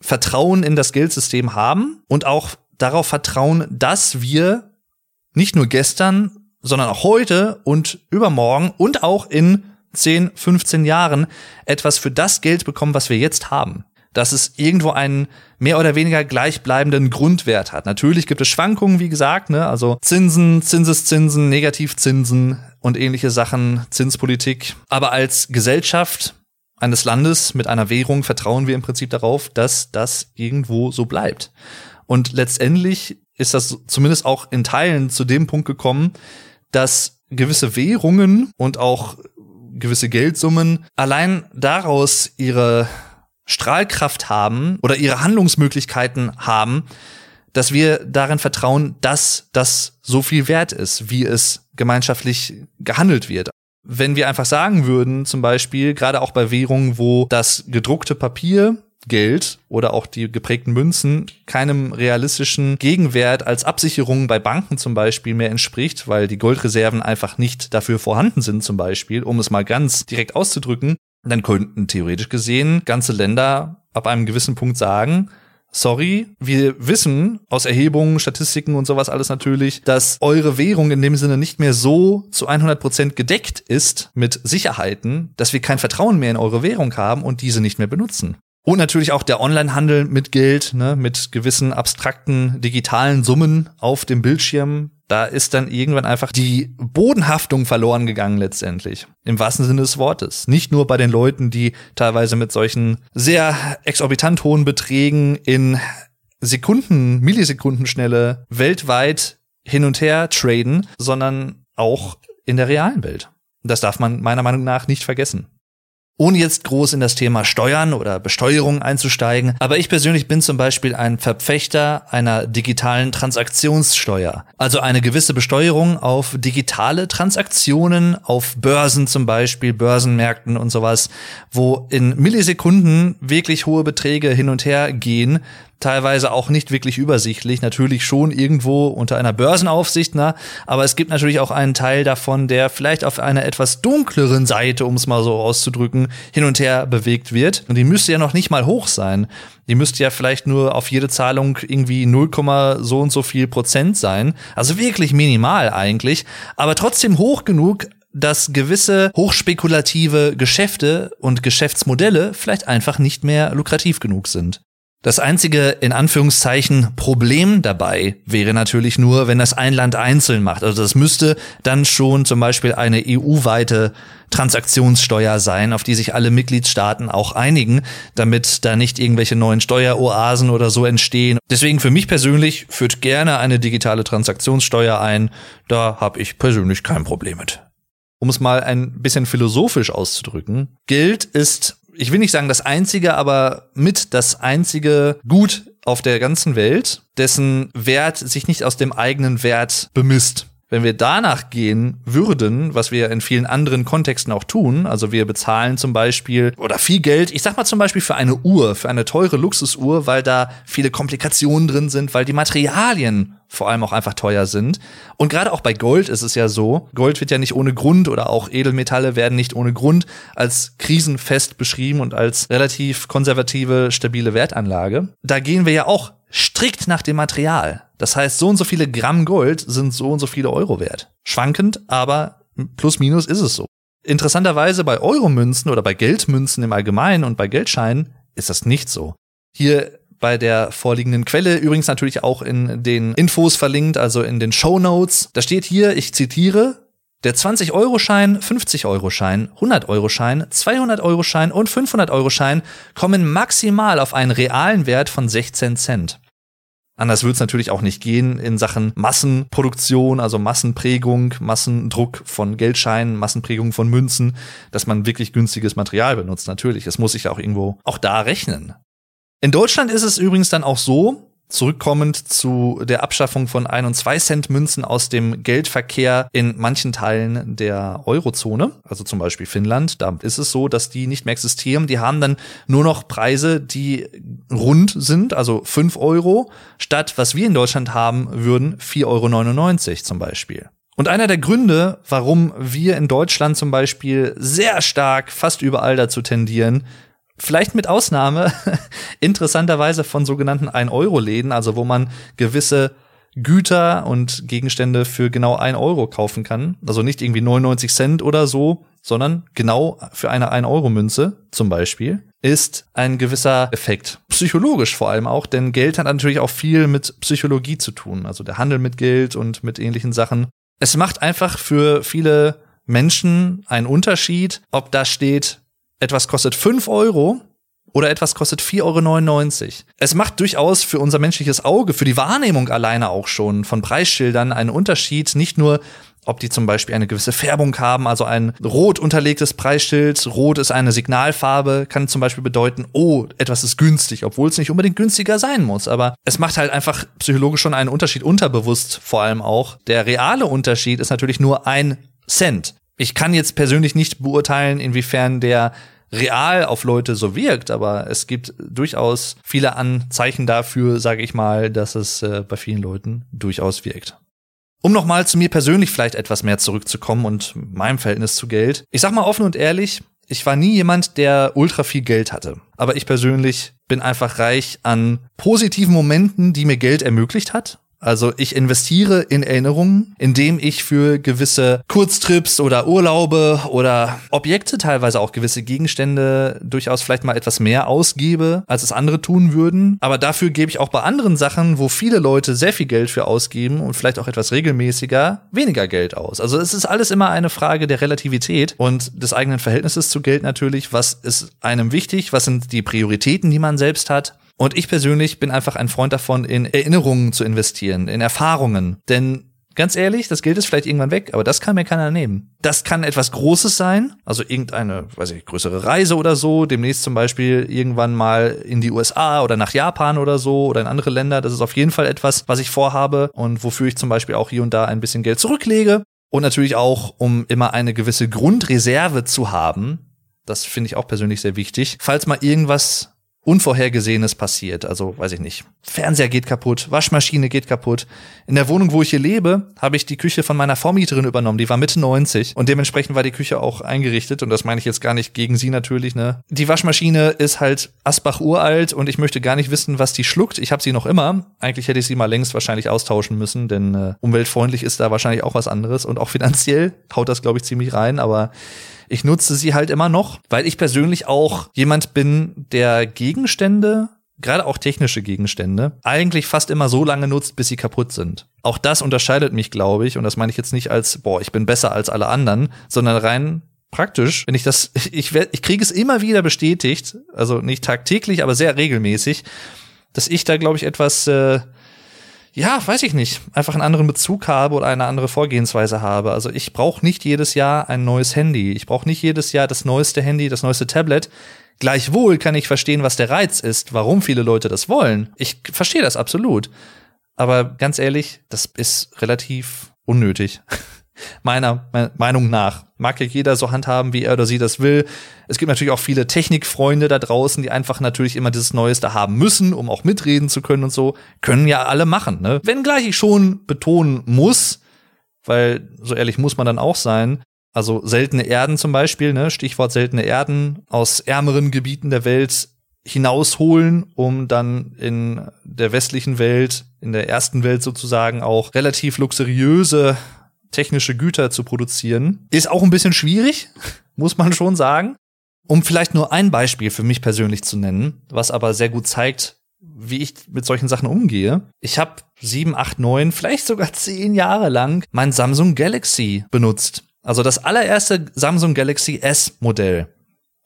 Vertrauen in das Geldsystem haben und auch darauf vertrauen, dass wir nicht nur gestern, sondern auch heute und übermorgen und auch in 10, 15 Jahren etwas für das Geld bekommen, was wir jetzt haben. Dass es irgendwo einen mehr oder weniger gleichbleibenden Grundwert hat. Natürlich gibt es Schwankungen, wie gesagt, ne? also Zinsen, Zinseszinsen, Negativzinsen und ähnliche Sachen, Zinspolitik. Aber als Gesellschaft eines Landes mit einer Währung vertrauen wir im Prinzip darauf, dass das irgendwo so bleibt. Und letztendlich ist das zumindest auch in Teilen zu dem Punkt gekommen, dass gewisse Währungen und auch gewisse Geldsummen allein daraus ihre Strahlkraft haben oder ihre Handlungsmöglichkeiten haben, dass wir darin vertrauen, dass das so viel wert ist, wie es gemeinschaftlich gehandelt wird. Wenn wir einfach sagen würden, zum Beispiel, gerade auch bei Währungen, wo das gedruckte Papier Geld oder auch die geprägten Münzen keinem realistischen Gegenwert als Absicherung bei Banken zum Beispiel mehr entspricht, weil die Goldreserven einfach nicht dafür vorhanden sind zum Beispiel, um es mal ganz direkt auszudrücken, dann könnten theoretisch gesehen ganze Länder ab einem gewissen Punkt sagen, sorry, wir wissen aus Erhebungen, Statistiken und sowas alles natürlich, dass eure Währung in dem Sinne nicht mehr so zu 100 Prozent gedeckt ist mit Sicherheiten, dass wir kein Vertrauen mehr in eure Währung haben und diese nicht mehr benutzen. Und natürlich auch der Onlinehandel mit Geld, ne, mit gewissen abstrakten digitalen Summen auf dem Bildschirm. Da ist dann irgendwann einfach die Bodenhaftung verloren gegangen letztendlich. Im wahrsten Sinne des Wortes. Nicht nur bei den Leuten, die teilweise mit solchen sehr exorbitant hohen Beträgen in Sekunden, Millisekundenschnelle weltweit hin und her traden, sondern auch in der realen Welt. Das darf man meiner Meinung nach nicht vergessen ohne jetzt groß in das Thema Steuern oder Besteuerung einzusteigen. Aber ich persönlich bin zum Beispiel ein Verfechter einer digitalen Transaktionssteuer. Also eine gewisse Besteuerung auf digitale Transaktionen, auf Börsen zum Beispiel, Börsenmärkten und sowas, wo in Millisekunden wirklich hohe Beträge hin und her gehen, teilweise auch nicht wirklich übersichtlich, natürlich schon irgendwo unter einer Börsenaufsicht, na, aber es gibt natürlich auch einen Teil davon, der vielleicht auf einer etwas dunkleren Seite, um es mal so auszudrücken, hin und her bewegt wird. Und die müsste ja noch nicht mal hoch sein. Die müsste ja vielleicht nur auf jede Zahlung irgendwie 0, so und so viel Prozent sein. Also wirklich minimal eigentlich, aber trotzdem hoch genug, dass gewisse hochspekulative Geschäfte und Geschäftsmodelle vielleicht einfach nicht mehr lukrativ genug sind. Das einzige, in Anführungszeichen, Problem dabei wäre natürlich nur, wenn das ein Land einzeln macht. Also das müsste dann schon zum Beispiel eine EU-weite Transaktionssteuer sein, auf die sich alle Mitgliedstaaten auch einigen, damit da nicht irgendwelche neuen Steueroasen oder so entstehen. Deswegen für mich persönlich führt gerne eine digitale Transaktionssteuer ein. Da habe ich persönlich kein Problem mit. Um es mal ein bisschen philosophisch auszudrücken, Geld ist ich will nicht sagen das einzige, aber mit das einzige Gut auf der ganzen Welt, dessen Wert sich nicht aus dem eigenen Wert bemisst. Wenn wir danach gehen würden, was wir in vielen anderen Kontexten auch tun, also wir bezahlen zum Beispiel oder viel Geld, ich sag mal zum Beispiel für eine Uhr, für eine teure Luxusuhr, weil da viele Komplikationen drin sind, weil die Materialien vor allem auch einfach teuer sind. Und gerade auch bei Gold ist es ja so, Gold wird ja nicht ohne Grund oder auch Edelmetalle werden nicht ohne Grund als krisenfest beschrieben und als relativ konservative, stabile Wertanlage. Da gehen wir ja auch strikt nach dem Material. Das heißt, so und so viele Gramm Gold sind so und so viele Euro wert. Schwankend, aber plus minus ist es so. Interessanterweise bei Euromünzen oder bei Geldmünzen im Allgemeinen und bei Geldscheinen ist das nicht so. Hier bei der vorliegenden Quelle übrigens natürlich auch in den Infos verlinkt, also in den Show Notes. Da steht hier, ich zitiere, der 20-Euro-Schein, 50-Euro-Schein, 100-Euro-Schein, 200-Euro-Schein und 500-Euro-Schein kommen maximal auf einen realen Wert von 16 Cent. Anders wird es natürlich auch nicht gehen in Sachen Massenproduktion, also Massenprägung, Massendruck von Geldscheinen, Massenprägung von Münzen, dass man wirklich günstiges Material benutzt. Natürlich, es muss sich auch irgendwo auch da rechnen. In Deutschland ist es übrigens dann auch so, Zurückkommend zu der Abschaffung von 1 und 2 Cent Münzen aus dem Geldverkehr in manchen Teilen der Eurozone, also zum Beispiel Finnland, da ist es so, dass die nicht mehr existieren. Die haben dann nur noch Preise, die rund sind, also 5 Euro, statt was wir in Deutschland haben würden, 4,99 Euro zum Beispiel. Und einer der Gründe, warum wir in Deutschland zum Beispiel sehr stark fast überall dazu tendieren, Vielleicht mit Ausnahme interessanterweise von sogenannten 1-Euro-Läden, also wo man gewisse Güter und Gegenstände für genau 1 Euro kaufen kann. Also nicht irgendwie 99 Cent oder so, sondern genau für eine 1-Euro-Münze zum Beispiel, ist ein gewisser Effekt. Psychologisch vor allem auch, denn Geld hat natürlich auch viel mit Psychologie zu tun. Also der Handel mit Geld und mit ähnlichen Sachen. Es macht einfach für viele Menschen einen Unterschied, ob da steht etwas kostet 5 Euro oder etwas kostet 4,99 Euro. Es macht durchaus für unser menschliches Auge, für die Wahrnehmung alleine auch schon von Preisschildern einen Unterschied, nicht nur ob die zum Beispiel eine gewisse Färbung haben, also ein rot unterlegtes Preisschild. Rot ist eine Signalfarbe, kann zum Beispiel bedeuten, oh, etwas ist günstig, obwohl es nicht unbedingt günstiger sein muss. Aber es macht halt einfach psychologisch schon einen Unterschied, unterbewusst vor allem auch. Der reale Unterschied ist natürlich nur ein Cent. Ich kann jetzt persönlich nicht beurteilen, inwiefern der real auf Leute so wirkt, aber es gibt durchaus viele Anzeichen dafür, sage ich mal, dass es äh, bei vielen Leuten durchaus wirkt. Um nochmal zu mir persönlich vielleicht etwas mehr zurückzukommen und meinem Verhältnis zu Geld. Ich sag mal offen und ehrlich, ich war nie jemand, der ultra viel Geld hatte. Aber ich persönlich bin einfach reich an positiven Momenten, die mir Geld ermöglicht hat also ich investiere in Erinnerungen, indem ich für gewisse Kurztrips oder Urlaube oder Objekte, teilweise auch gewisse Gegenstände, durchaus vielleicht mal etwas mehr ausgebe, als es andere tun würden. Aber dafür gebe ich auch bei anderen Sachen, wo viele Leute sehr viel Geld für ausgeben und vielleicht auch etwas regelmäßiger, weniger Geld aus. Also es ist alles immer eine Frage der Relativität und des eigenen Verhältnisses zu Geld natürlich. Was ist einem wichtig? Was sind die Prioritäten, die man selbst hat? Und ich persönlich bin einfach ein Freund davon, in Erinnerungen zu investieren, in Erfahrungen. Denn ganz ehrlich, das Geld ist vielleicht irgendwann weg, aber das kann mir keiner nehmen. Das kann etwas Großes sein, also irgendeine, weiß ich, größere Reise oder so, demnächst zum Beispiel irgendwann mal in die USA oder nach Japan oder so oder in andere Länder. Das ist auf jeden Fall etwas, was ich vorhabe und wofür ich zum Beispiel auch hier und da ein bisschen Geld zurücklege. Und natürlich auch, um immer eine gewisse Grundreserve zu haben. Das finde ich auch persönlich sehr wichtig. Falls mal irgendwas Unvorhergesehenes passiert. Also, weiß ich nicht. Fernseher geht kaputt, Waschmaschine geht kaputt. In der Wohnung, wo ich hier lebe, habe ich die Küche von meiner Vormieterin übernommen. Die war Mitte 90 und dementsprechend war die Küche auch eingerichtet. Und das meine ich jetzt gar nicht gegen sie natürlich, ne? Die Waschmaschine ist halt Asbach uralt und ich möchte gar nicht wissen, was die schluckt. Ich habe sie noch immer. Eigentlich hätte ich sie mal längst wahrscheinlich austauschen müssen, denn äh, umweltfreundlich ist da wahrscheinlich auch was anderes. Und auch finanziell haut das, glaube ich, ziemlich rein. Aber ich nutze sie halt immer noch, weil ich persönlich auch jemand bin, der Gegenstände gerade auch technische Gegenstände, eigentlich fast immer so lange nutzt, bis sie kaputt sind. Auch das unterscheidet mich, glaube ich, und das meine ich jetzt nicht als, boah, ich bin besser als alle anderen, sondern rein praktisch, wenn ich das, ich, ich kriege es immer wieder bestätigt, also nicht tagtäglich, aber sehr regelmäßig, dass ich da, glaube ich, etwas äh, ja, weiß ich nicht, einfach einen anderen Bezug habe oder eine andere Vorgehensweise habe. Also ich brauche nicht jedes Jahr ein neues Handy. Ich brauche nicht jedes Jahr das neueste Handy, das neueste Tablet. Gleichwohl kann ich verstehen, was der Reiz ist, warum viele Leute das wollen. Ich verstehe das absolut. Aber ganz ehrlich, das ist relativ unnötig. Meiner Meinung nach. Mag ja jeder so handhaben, wie er oder sie das will. Es gibt natürlich auch viele Technikfreunde da draußen, die einfach natürlich immer dieses Neueste haben müssen, um auch mitreden zu können und so. Können ja alle machen, ne? Wenngleich ich schon betonen muss, weil so ehrlich muss man dann auch sein, also seltene Erden zum Beispiel, ne? Stichwort seltene Erden aus ärmeren Gebieten der Welt hinausholen, um dann in der westlichen Welt, in der ersten Welt sozusagen auch relativ luxuriöse technische Güter zu produzieren. Ist auch ein bisschen schwierig, muss man schon sagen. Um vielleicht nur ein Beispiel für mich persönlich zu nennen, was aber sehr gut zeigt, wie ich mit solchen Sachen umgehe. Ich habe sieben, acht, neun, vielleicht sogar zehn Jahre lang mein Samsung Galaxy benutzt. Also das allererste Samsung Galaxy S Modell,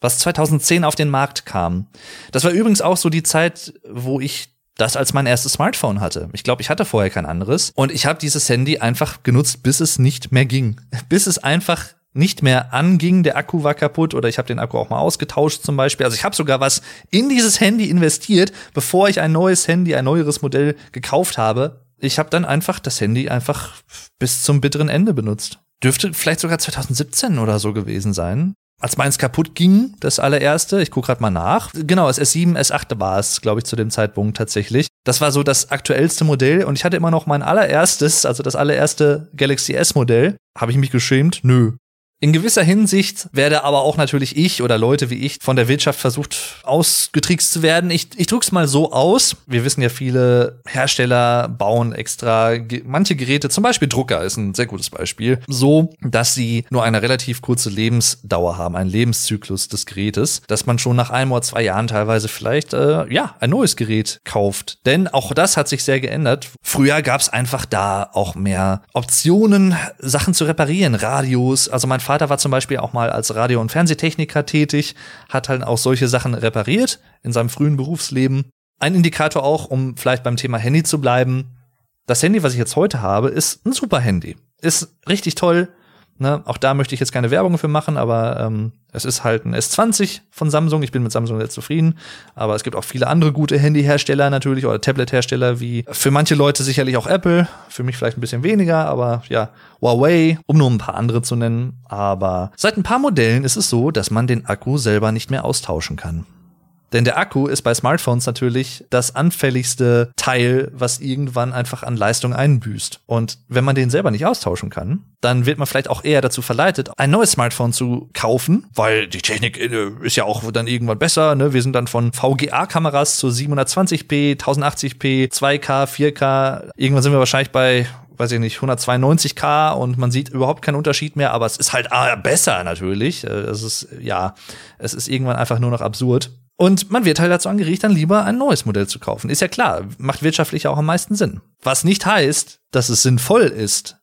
was 2010 auf den Markt kam. Das war übrigens auch so die Zeit, wo ich das als mein erstes Smartphone hatte. Ich glaube, ich hatte vorher kein anderes. Und ich habe dieses Handy einfach genutzt, bis es nicht mehr ging. Bis es einfach nicht mehr anging, der Akku war kaputt oder ich habe den Akku auch mal ausgetauscht zum Beispiel. Also ich habe sogar was in dieses Handy investiert, bevor ich ein neues Handy, ein neueres Modell gekauft habe. Ich habe dann einfach das Handy einfach bis zum bitteren Ende benutzt. Dürfte vielleicht sogar 2017 oder so gewesen sein als meins kaputt ging, das allererste, ich gucke gerade mal nach. Genau, das S7, S8 war es, glaube ich, zu dem Zeitpunkt tatsächlich. Das war so das aktuellste Modell und ich hatte immer noch mein allererstes, also das allererste Galaxy S-Modell. Habe ich mich geschämt? Nö. In gewisser Hinsicht werde aber auch natürlich ich oder Leute wie ich von der Wirtschaft versucht ausgetrickst zu werden. Ich, ich drück's mal so aus. Wir wissen ja, viele Hersteller bauen extra ge manche Geräte, zum Beispiel Drucker ist ein sehr gutes Beispiel, so, dass sie nur eine relativ kurze Lebensdauer haben, einen Lebenszyklus des Gerätes, dass man schon nach einem oder zwei Jahren teilweise vielleicht äh, ja ein neues Gerät kauft. Denn auch das hat sich sehr geändert. Früher gab's einfach da auch mehr Optionen, Sachen zu reparieren, Radios. Also mein Vater war zum Beispiel auch mal als Radio- und Fernsehtechniker tätig, hat halt auch solche Sachen repariert in seinem frühen Berufsleben. Ein Indikator auch, um vielleicht beim Thema Handy zu bleiben. Das Handy, was ich jetzt heute habe, ist ein super Handy. Ist richtig toll, Ne? Auch da möchte ich jetzt keine Werbung für machen, aber ähm, es ist halt ein S20 von Samsung. Ich bin mit Samsung sehr zufrieden. Aber es gibt auch viele andere gute Handyhersteller natürlich oder Tablet-Hersteller wie für manche Leute sicherlich auch Apple. Für mich vielleicht ein bisschen weniger, aber ja, Huawei, um nur ein paar andere zu nennen. Aber seit ein paar Modellen ist es so, dass man den Akku selber nicht mehr austauschen kann. Denn der Akku ist bei Smartphones natürlich das anfälligste Teil, was irgendwann einfach an Leistung einbüßt. Und wenn man den selber nicht austauschen kann, dann wird man vielleicht auch eher dazu verleitet, ein neues Smartphone zu kaufen, weil die Technik äh, ist ja auch dann irgendwann besser. Ne? Wir sind dann von VGA-Kameras zu 720p, 1080p, 2K, 4K. Irgendwann sind wir wahrscheinlich bei weiß ich nicht, 192k und man sieht überhaupt keinen Unterschied mehr, aber es ist halt ah, besser natürlich. Äh, es ist, ja, es ist irgendwann einfach nur noch absurd. Und man wird halt dazu angeregt, dann lieber ein neues Modell zu kaufen. Ist ja klar, macht wirtschaftlich auch am meisten Sinn. Was nicht heißt, dass es sinnvoll ist.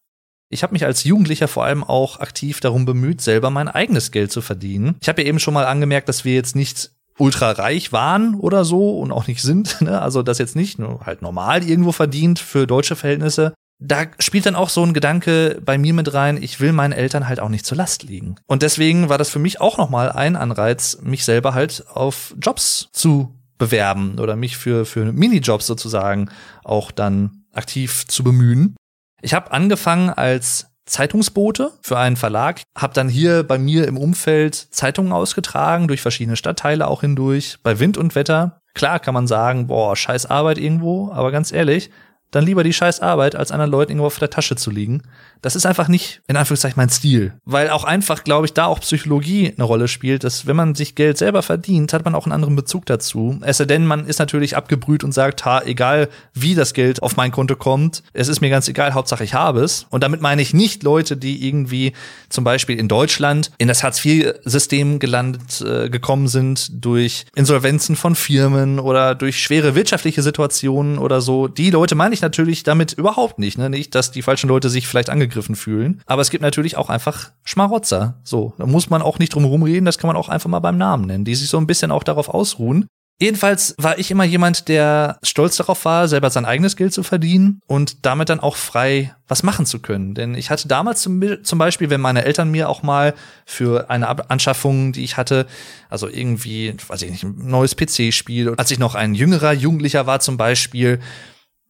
Ich habe mich als Jugendlicher vor allem auch aktiv darum bemüht, selber mein eigenes Geld zu verdienen. Ich habe ja eben schon mal angemerkt, dass wir jetzt nicht ultra reich waren oder so und auch nicht sind. Ne? Also das jetzt nicht, nur halt normal irgendwo verdient für deutsche Verhältnisse da spielt dann auch so ein Gedanke bei mir mit rein, ich will meinen Eltern halt auch nicht zur Last liegen. Und deswegen war das für mich auch nochmal ein Anreiz, mich selber halt auf Jobs zu bewerben oder mich für, für Minijobs sozusagen auch dann aktiv zu bemühen. Ich habe angefangen als Zeitungsbote für einen Verlag, habe dann hier bei mir im Umfeld Zeitungen ausgetragen, durch verschiedene Stadtteile auch hindurch, bei Wind und Wetter. Klar kann man sagen, boah, scheiß Arbeit irgendwo, aber ganz ehrlich, dann lieber die scheiß Arbeit, als anderen Leuten irgendwo auf der Tasche zu liegen. Das ist einfach nicht, in Anführungszeichen, mein Stil. Weil auch einfach, glaube ich, da auch Psychologie eine Rolle spielt, dass wenn man sich Geld selber verdient, hat man auch einen anderen Bezug dazu. Es sei denn, man ist natürlich abgebrüht und sagt, ha, egal wie das Geld auf mein Konto kommt, es ist mir ganz egal, Hauptsache ich habe es. Und damit meine ich nicht Leute, die irgendwie zum Beispiel in Deutschland in das Hartz-IV-System gelandet, äh, gekommen sind durch Insolvenzen von Firmen oder durch schwere wirtschaftliche Situationen oder so. Die Leute meine ich natürlich damit überhaupt nicht. Ne? Nicht, dass die falschen Leute sich vielleicht angegriffen angegriffen fühlen. Aber es gibt natürlich auch einfach Schmarotzer. So, da muss man auch nicht drum rumreden, das kann man auch einfach mal beim Namen nennen, die sich so ein bisschen auch darauf ausruhen. Jedenfalls war ich immer jemand, der stolz darauf war, selber sein eigenes Geld zu verdienen und damit dann auch frei was machen zu können. Denn ich hatte damals zum, zum Beispiel, wenn meine Eltern mir auch mal für eine Anschaffung, die ich hatte, also irgendwie, weiß ich nicht, ein neues PC-Spiel, als ich noch ein jüngerer Jugendlicher war zum Beispiel,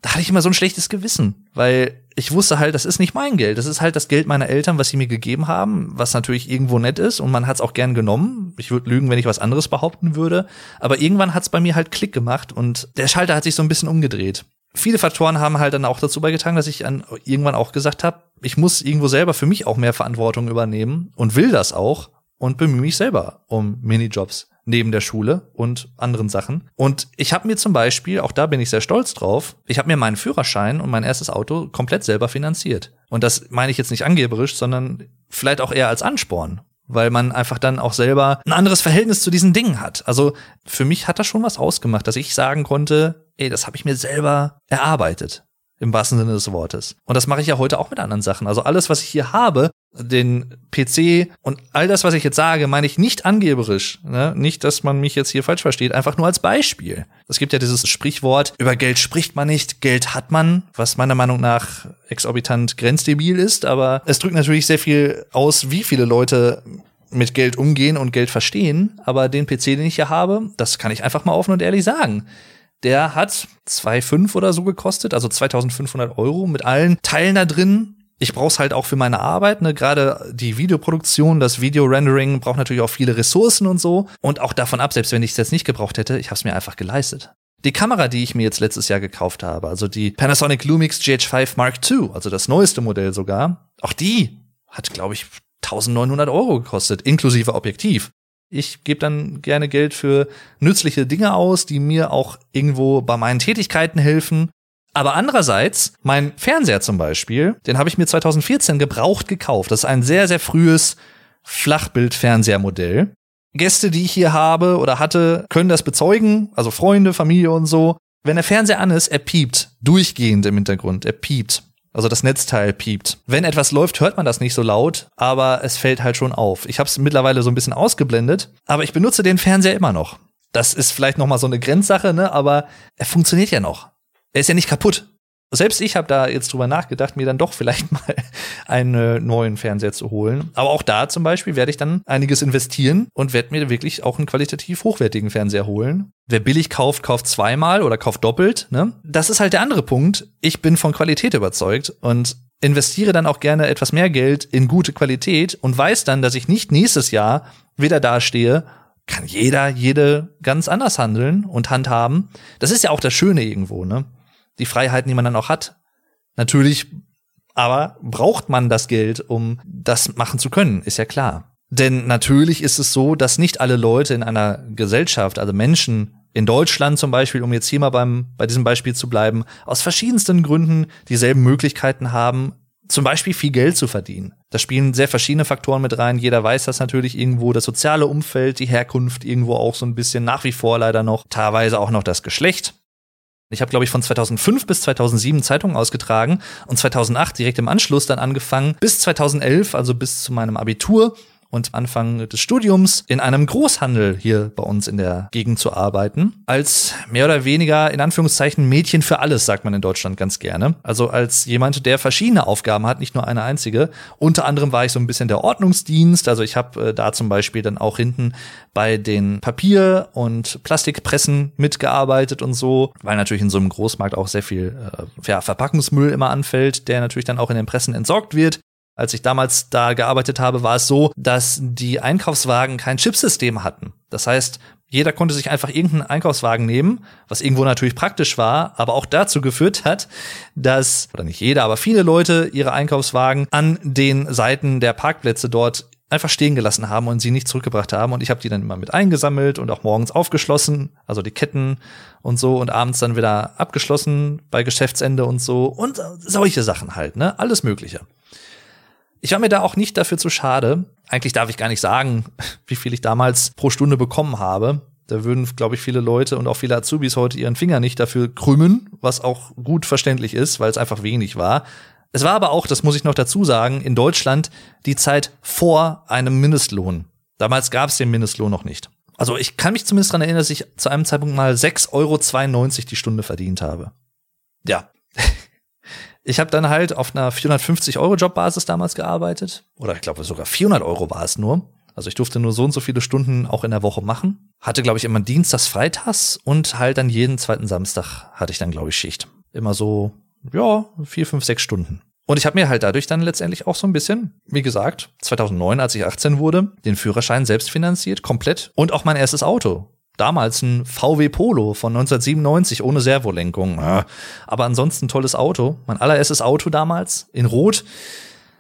da hatte ich immer so ein schlechtes Gewissen, weil ich wusste halt, das ist nicht mein Geld, das ist halt das Geld meiner Eltern, was sie mir gegeben haben, was natürlich irgendwo nett ist und man hat es auch gern genommen. Ich würde lügen, wenn ich was anderes behaupten würde, aber irgendwann hat es bei mir halt Klick gemacht und der Schalter hat sich so ein bisschen umgedreht. Viele Faktoren haben halt dann auch dazu beigetragen, dass ich an, irgendwann auch gesagt habe, ich muss irgendwo selber für mich auch mehr Verantwortung übernehmen und will das auch und bemühe mich selber um Minijobs neben der Schule und anderen Sachen. Und ich habe mir zum Beispiel, auch da bin ich sehr stolz drauf, ich habe mir meinen Führerschein und mein erstes Auto komplett selber finanziert. Und das meine ich jetzt nicht angeberisch, sondern vielleicht auch eher als Ansporn weil man einfach dann auch selber ein anderes Verhältnis zu diesen Dingen hat. Also für mich hat das schon was ausgemacht, dass ich sagen konnte, ey, das habe ich mir selber erarbeitet, im wahrsten Sinne des Wortes. Und das mache ich ja heute auch mit anderen Sachen. Also alles, was ich hier habe, den PC und all das, was ich jetzt sage, meine ich nicht angeberisch. Ne? Nicht, dass man mich jetzt hier falsch versteht, einfach nur als Beispiel. Es gibt ja dieses Sprichwort, über Geld spricht man nicht, Geld hat man, was meiner Meinung nach exorbitant grenzdebil ist, aber es drückt natürlich sehr viel aus, wie viele Leute mit Geld umgehen und Geld verstehen. Aber den PC, den ich hier habe, das kann ich einfach mal offen und ehrlich sagen. Der hat 2,5 oder so gekostet, also 2500 Euro mit allen Teilen da drin ich brauche es halt auch für meine Arbeit. Ne? Gerade die Videoproduktion, das Video-Rendering braucht natürlich auch viele Ressourcen und so. Und auch davon ab, selbst wenn ich es jetzt nicht gebraucht hätte, ich habe es mir einfach geleistet. Die Kamera, die ich mir jetzt letztes Jahr gekauft habe, also die Panasonic Lumix GH5 Mark II, also das neueste Modell sogar, auch die hat, glaube ich, 1900 Euro gekostet, inklusive Objektiv. Ich gebe dann gerne Geld für nützliche Dinge aus, die mir auch irgendwo bei meinen Tätigkeiten helfen. Aber andererseits, mein Fernseher zum Beispiel, den habe ich mir 2014 gebraucht gekauft. Das ist ein sehr, sehr frühes Flachbild-Fernsehermodell. Gäste, die ich hier habe oder hatte, können das bezeugen, also Freunde, Familie und so. Wenn der Fernseher an ist, er piept durchgehend im Hintergrund, er piept. Also das Netzteil piept. Wenn etwas läuft, hört man das nicht so laut, aber es fällt halt schon auf. Ich habe es mittlerweile so ein bisschen ausgeblendet, aber ich benutze den Fernseher immer noch. Das ist vielleicht noch mal so eine Grenzsache, ne, aber er funktioniert ja noch er ist ja nicht kaputt. Selbst ich habe da jetzt drüber nachgedacht, mir dann doch vielleicht mal einen neuen Fernseher zu holen. Aber auch da zum Beispiel werde ich dann einiges investieren und werde mir wirklich auch einen qualitativ hochwertigen Fernseher holen. Wer billig kauft, kauft zweimal oder kauft doppelt. Ne? Das ist halt der andere Punkt. Ich bin von Qualität überzeugt und investiere dann auch gerne etwas mehr Geld in gute Qualität und weiß dann, dass ich nicht nächstes Jahr wieder dastehe kann jeder, jede ganz anders handeln und handhaben. Das ist ja auch das Schöne irgendwo, ne? Die Freiheiten, die man dann auch hat. Natürlich, aber braucht man das Geld, um das machen zu können, ist ja klar. Denn natürlich ist es so, dass nicht alle Leute in einer Gesellschaft, also Menschen in Deutschland zum Beispiel, um jetzt hier mal beim, bei diesem Beispiel zu bleiben, aus verschiedensten Gründen dieselben Möglichkeiten haben, zum Beispiel viel Geld zu verdienen. Da spielen sehr verschiedene Faktoren mit rein. Jeder weiß das natürlich irgendwo. Das soziale Umfeld, die Herkunft irgendwo auch so ein bisschen nach wie vor leider noch. Teilweise auch noch das Geschlecht. Ich habe, glaube ich, von 2005 bis 2007 Zeitungen ausgetragen und 2008 direkt im Anschluss dann angefangen, bis 2011, also bis zu meinem Abitur, und Anfang des Studiums in einem Großhandel hier bei uns in der Gegend zu arbeiten. Als mehr oder weniger in Anführungszeichen Mädchen für alles, sagt man in Deutschland ganz gerne. Also als jemand, der verschiedene Aufgaben hat, nicht nur eine einzige. Unter anderem war ich so ein bisschen der Ordnungsdienst. Also ich habe äh, da zum Beispiel dann auch hinten bei den Papier- und Plastikpressen mitgearbeitet und so, weil natürlich in so einem Großmarkt auch sehr viel äh, ja, Verpackungsmüll immer anfällt, der natürlich dann auch in den Pressen entsorgt wird als ich damals da gearbeitet habe, war es so, dass die Einkaufswagen kein Chipsystem hatten. Das heißt, jeder konnte sich einfach irgendeinen Einkaufswagen nehmen, was irgendwo natürlich praktisch war, aber auch dazu geführt hat, dass, oder nicht jeder, aber viele Leute ihre Einkaufswagen an den Seiten der Parkplätze dort einfach stehen gelassen haben und sie nicht zurückgebracht haben. Und ich habe die dann immer mit eingesammelt und auch morgens aufgeschlossen, also die Ketten und so, und abends dann wieder abgeschlossen bei Geschäftsende und so. Und solche Sachen halt, ne? Alles Mögliche. Ich war mir da auch nicht dafür zu schade. Eigentlich darf ich gar nicht sagen, wie viel ich damals pro Stunde bekommen habe. Da würden, glaube ich, viele Leute und auch viele Azubis heute ihren Finger nicht dafür krümmen, was auch gut verständlich ist, weil es einfach wenig war. Es war aber auch, das muss ich noch dazu sagen, in Deutschland die Zeit vor einem Mindestlohn. Damals gab es den Mindestlohn noch nicht. Also ich kann mich zumindest daran erinnern, dass ich zu einem Zeitpunkt mal 6,92 Euro die Stunde verdient habe. Ja, ich habe dann halt auf einer 450 Euro Jobbasis damals gearbeitet. Oder ich glaube sogar 400 Euro war es nur. Also ich durfte nur so und so viele Stunden auch in der Woche machen. Hatte, glaube ich, immer Dienstags, Freitags und halt dann jeden zweiten Samstag hatte ich dann, glaube ich, Schicht. Immer so, ja, vier, fünf, sechs Stunden. Und ich habe mir halt dadurch dann letztendlich auch so ein bisschen, wie gesagt, 2009, als ich 18 wurde, den Führerschein selbst finanziert, komplett. Und auch mein erstes Auto damals ein VW Polo von 1997 ohne Servolenkung. Aber ansonsten tolles Auto. Mein allererstes Auto damals in Rot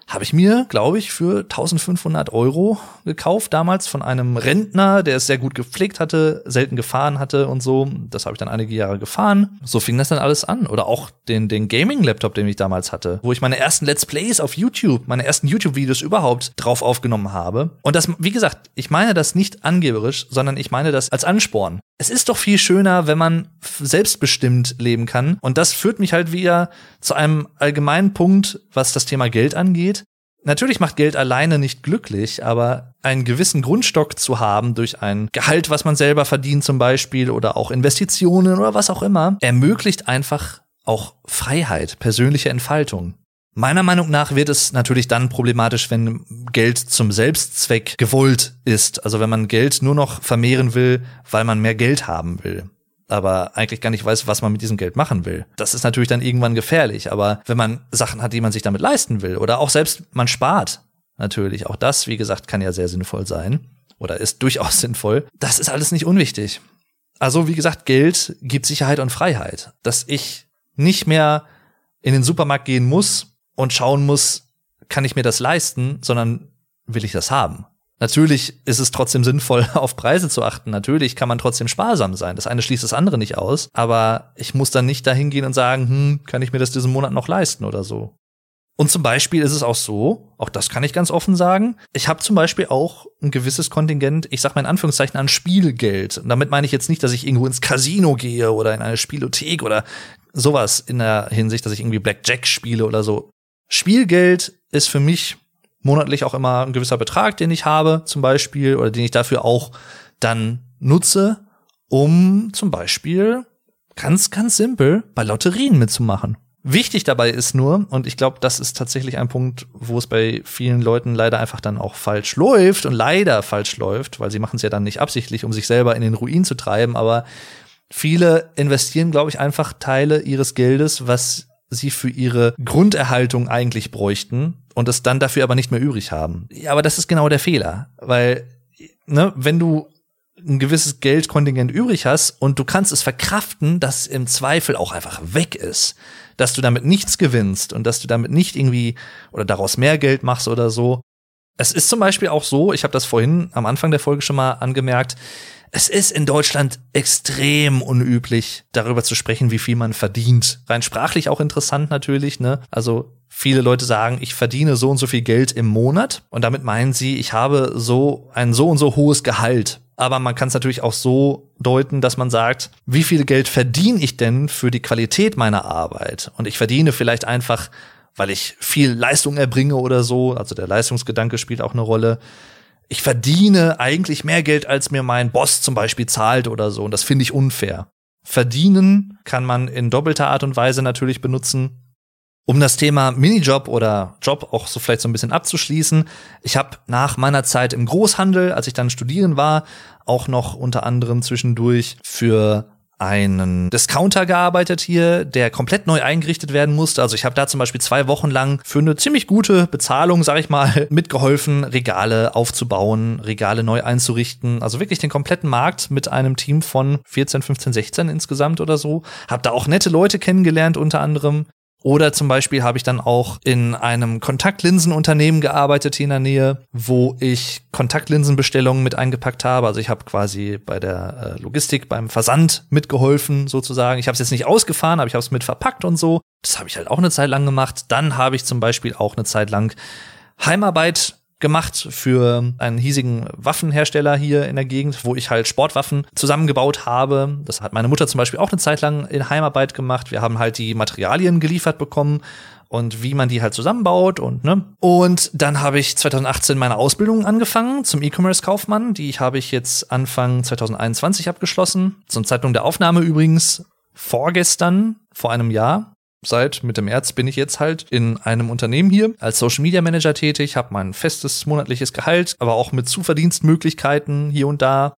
habe ich mir, glaube ich, für 1500 Euro gekauft, damals von einem Rentner, der es sehr gut gepflegt hatte, selten gefahren hatte und so. Das habe ich dann einige Jahre gefahren. So fing das dann alles an. Oder auch den, den Gaming-Laptop, den ich damals hatte, wo ich meine ersten Let's Plays auf YouTube, meine ersten YouTube-Videos überhaupt drauf aufgenommen habe. Und das, wie gesagt, ich meine das nicht angeberisch, sondern ich meine das als Ansporn. Es ist doch viel schöner, wenn man selbstbestimmt leben kann. Und das führt mich halt wieder zu einem allgemeinen Punkt, was das Thema Geld angeht. Natürlich macht Geld alleine nicht glücklich, aber einen gewissen Grundstock zu haben durch ein Gehalt, was man selber verdient zum Beispiel oder auch Investitionen oder was auch immer, ermöglicht einfach auch Freiheit, persönliche Entfaltung. Meiner Meinung nach wird es natürlich dann problematisch, wenn Geld zum Selbstzweck gewollt ist. Also wenn man Geld nur noch vermehren will, weil man mehr Geld haben will aber eigentlich gar nicht weiß, was man mit diesem Geld machen will. Das ist natürlich dann irgendwann gefährlich, aber wenn man Sachen hat, die man sich damit leisten will oder auch selbst man spart, natürlich, auch das, wie gesagt, kann ja sehr sinnvoll sein oder ist durchaus sinnvoll. Das ist alles nicht unwichtig. Also, wie gesagt, Geld gibt Sicherheit und Freiheit, dass ich nicht mehr in den Supermarkt gehen muss und schauen muss, kann ich mir das leisten, sondern will ich das haben. Natürlich ist es trotzdem sinnvoll, auf Preise zu achten. Natürlich kann man trotzdem sparsam sein. Das eine schließt das andere nicht aus. Aber ich muss dann nicht dahin gehen und sagen, hm, kann ich mir das diesen Monat noch leisten oder so. Und zum Beispiel ist es auch so, auch das kann ich ganz offen sagen, ich habe zum Beispiel auch ein gewisses Kontingent, ich sag mal in Anführungszeichen, an Spielgeld. Und damit meine ich jetzt nicht, dass ich irgendwo ins Casino gehe oder in eine Spielothek oder sowas in der Hinsicht, dass ich irgendwie Blackjack spiele oder so. Spielgeld ist für mich monatlich auch immer ein gewisser Betrag, den ich habe, zum Beispiel, oder den ich dafür auch dann nutze, um zum Beispiel ganz, ganz simpel bei Lotterien mitzumachen. Wichtig dabei ist nur, und ich glaube, das ist tatsächlich ein Punkt, wo es bei vielen Leuten leider einfach dann auch falsch läuft und leider falsch läuft, weil sie machen es ja dann nicht absichtlich, um sich selber in den Ruin zu treiben, aber viele investieren, glaube ich, einfach Teile ihres Geldes, was sie für ihre Grunderhaltung eigentlich bräuchten und es dann dafür aber nicht mehr übrig haben. Ja, aber das ist genau der Fehler, weil ne, wenn du ein gewisses Geldkontingent übrig hast und du kannst es verkraften, dass im Zweifel auch einfach weg ist, dass du damit nichts gewinnst und dass du damit nicht irgendwie oder daraus mehr Geld machst oder so. Es ist zum Beispiel auch so, ich habe das vorhin am Anfang der Folge schon mal angemerkt, es ist in Deutschland extrem unüblich, darüber zu sprechen, wie viel man verdient. Rein sprachlich auch interessant natürlich, ne? Also viele Leute sagen, ich verdiene so und so viel Geld im Monat und damit meinen sie, ich habe so ein so und so hohes Gehalt. Aber man kann es natürlich auch so deuten, dass man sagt, wie viel Geld verdiene ich denn für die Qualität meiner Arbeit? Und ich verdiene vielleicht einfach, weil ich viel Leistung erbringe oder so. Also der Leistungsgedanke spielt auch eine Rolle ich verdiene eigentlich mehr Geld, als mir mein Boss zum Beispiel zahlt oder so. Und das finde ich unfair. Verdienen kann man in doppelter Art und Weise natürlich benutzen. Um das Thema Minijob oder Job auch so vielleicht so ein bisschen abzuschließen. Ich habe nach meiner Zeit im Großhandel, als ich dann studieren war, auch noch unter anderem zwischendurch für einen Discounter gearbeitet hier, der komplett neu eingerichtet werden musste. Also ich habe da zum Beispiel zwei Wochen lang für eine ziemlich gute Bezahlung, sag ich mal, mitgeholfen, Regale aufzubauen, Regale neu einzurichten. Also wirklich den kompletten Markt mit einem Team von 14, 15, 16 insgesamt oder so. Hab da auch nette Leute kennengelernt unter anderem. Oder zum Beispiel habe ich dann auch in einem Kontaktlinsenunternehmen gearbeitet hier in der Nähe, wo ich Kontaktlinsenbestellungen mit eingepackt habe. Also ich habe quasi bei der äh, Logistik, beim Versand mitgeholfen sozusagen. Ich habe es jetzt nicht ausgefahren, aber ich habe es mit verpackt und so. Das habe ich halt auch eine Zeit lang gemacht. Dann habe ich zum Beispiel auch eine Zeit lang Heimarbeit gemacht für einen hiesigen Waffenhersteller hier in der Gegend, wo ich halt Sportwaffen zusammengebaut habe. Das hat meine Mutter zum Beispiel auch eine Zeit lang in Heimarbeit gemacht. Wir haben halt die Materialien geliefert bekommen und wie man die halt zusammenbaut und ne. Und dann habe ich 2018 meine Ausbildung angefangen zum E-Commerce-Kaufmann. Die habe ich jetzt Anfang 2021 abgeschlossen. Zum Zeitpunkt der Aufnahme übrigens vorgestern, vor einem Jahr seit Mitte März bin ich jetzt halt in einem Unternehmen hier als Social Media Manager tätig, habe mein festes monatliches Gehalt, aber auch mit Zuverdienstmöglichkeiten hier und da.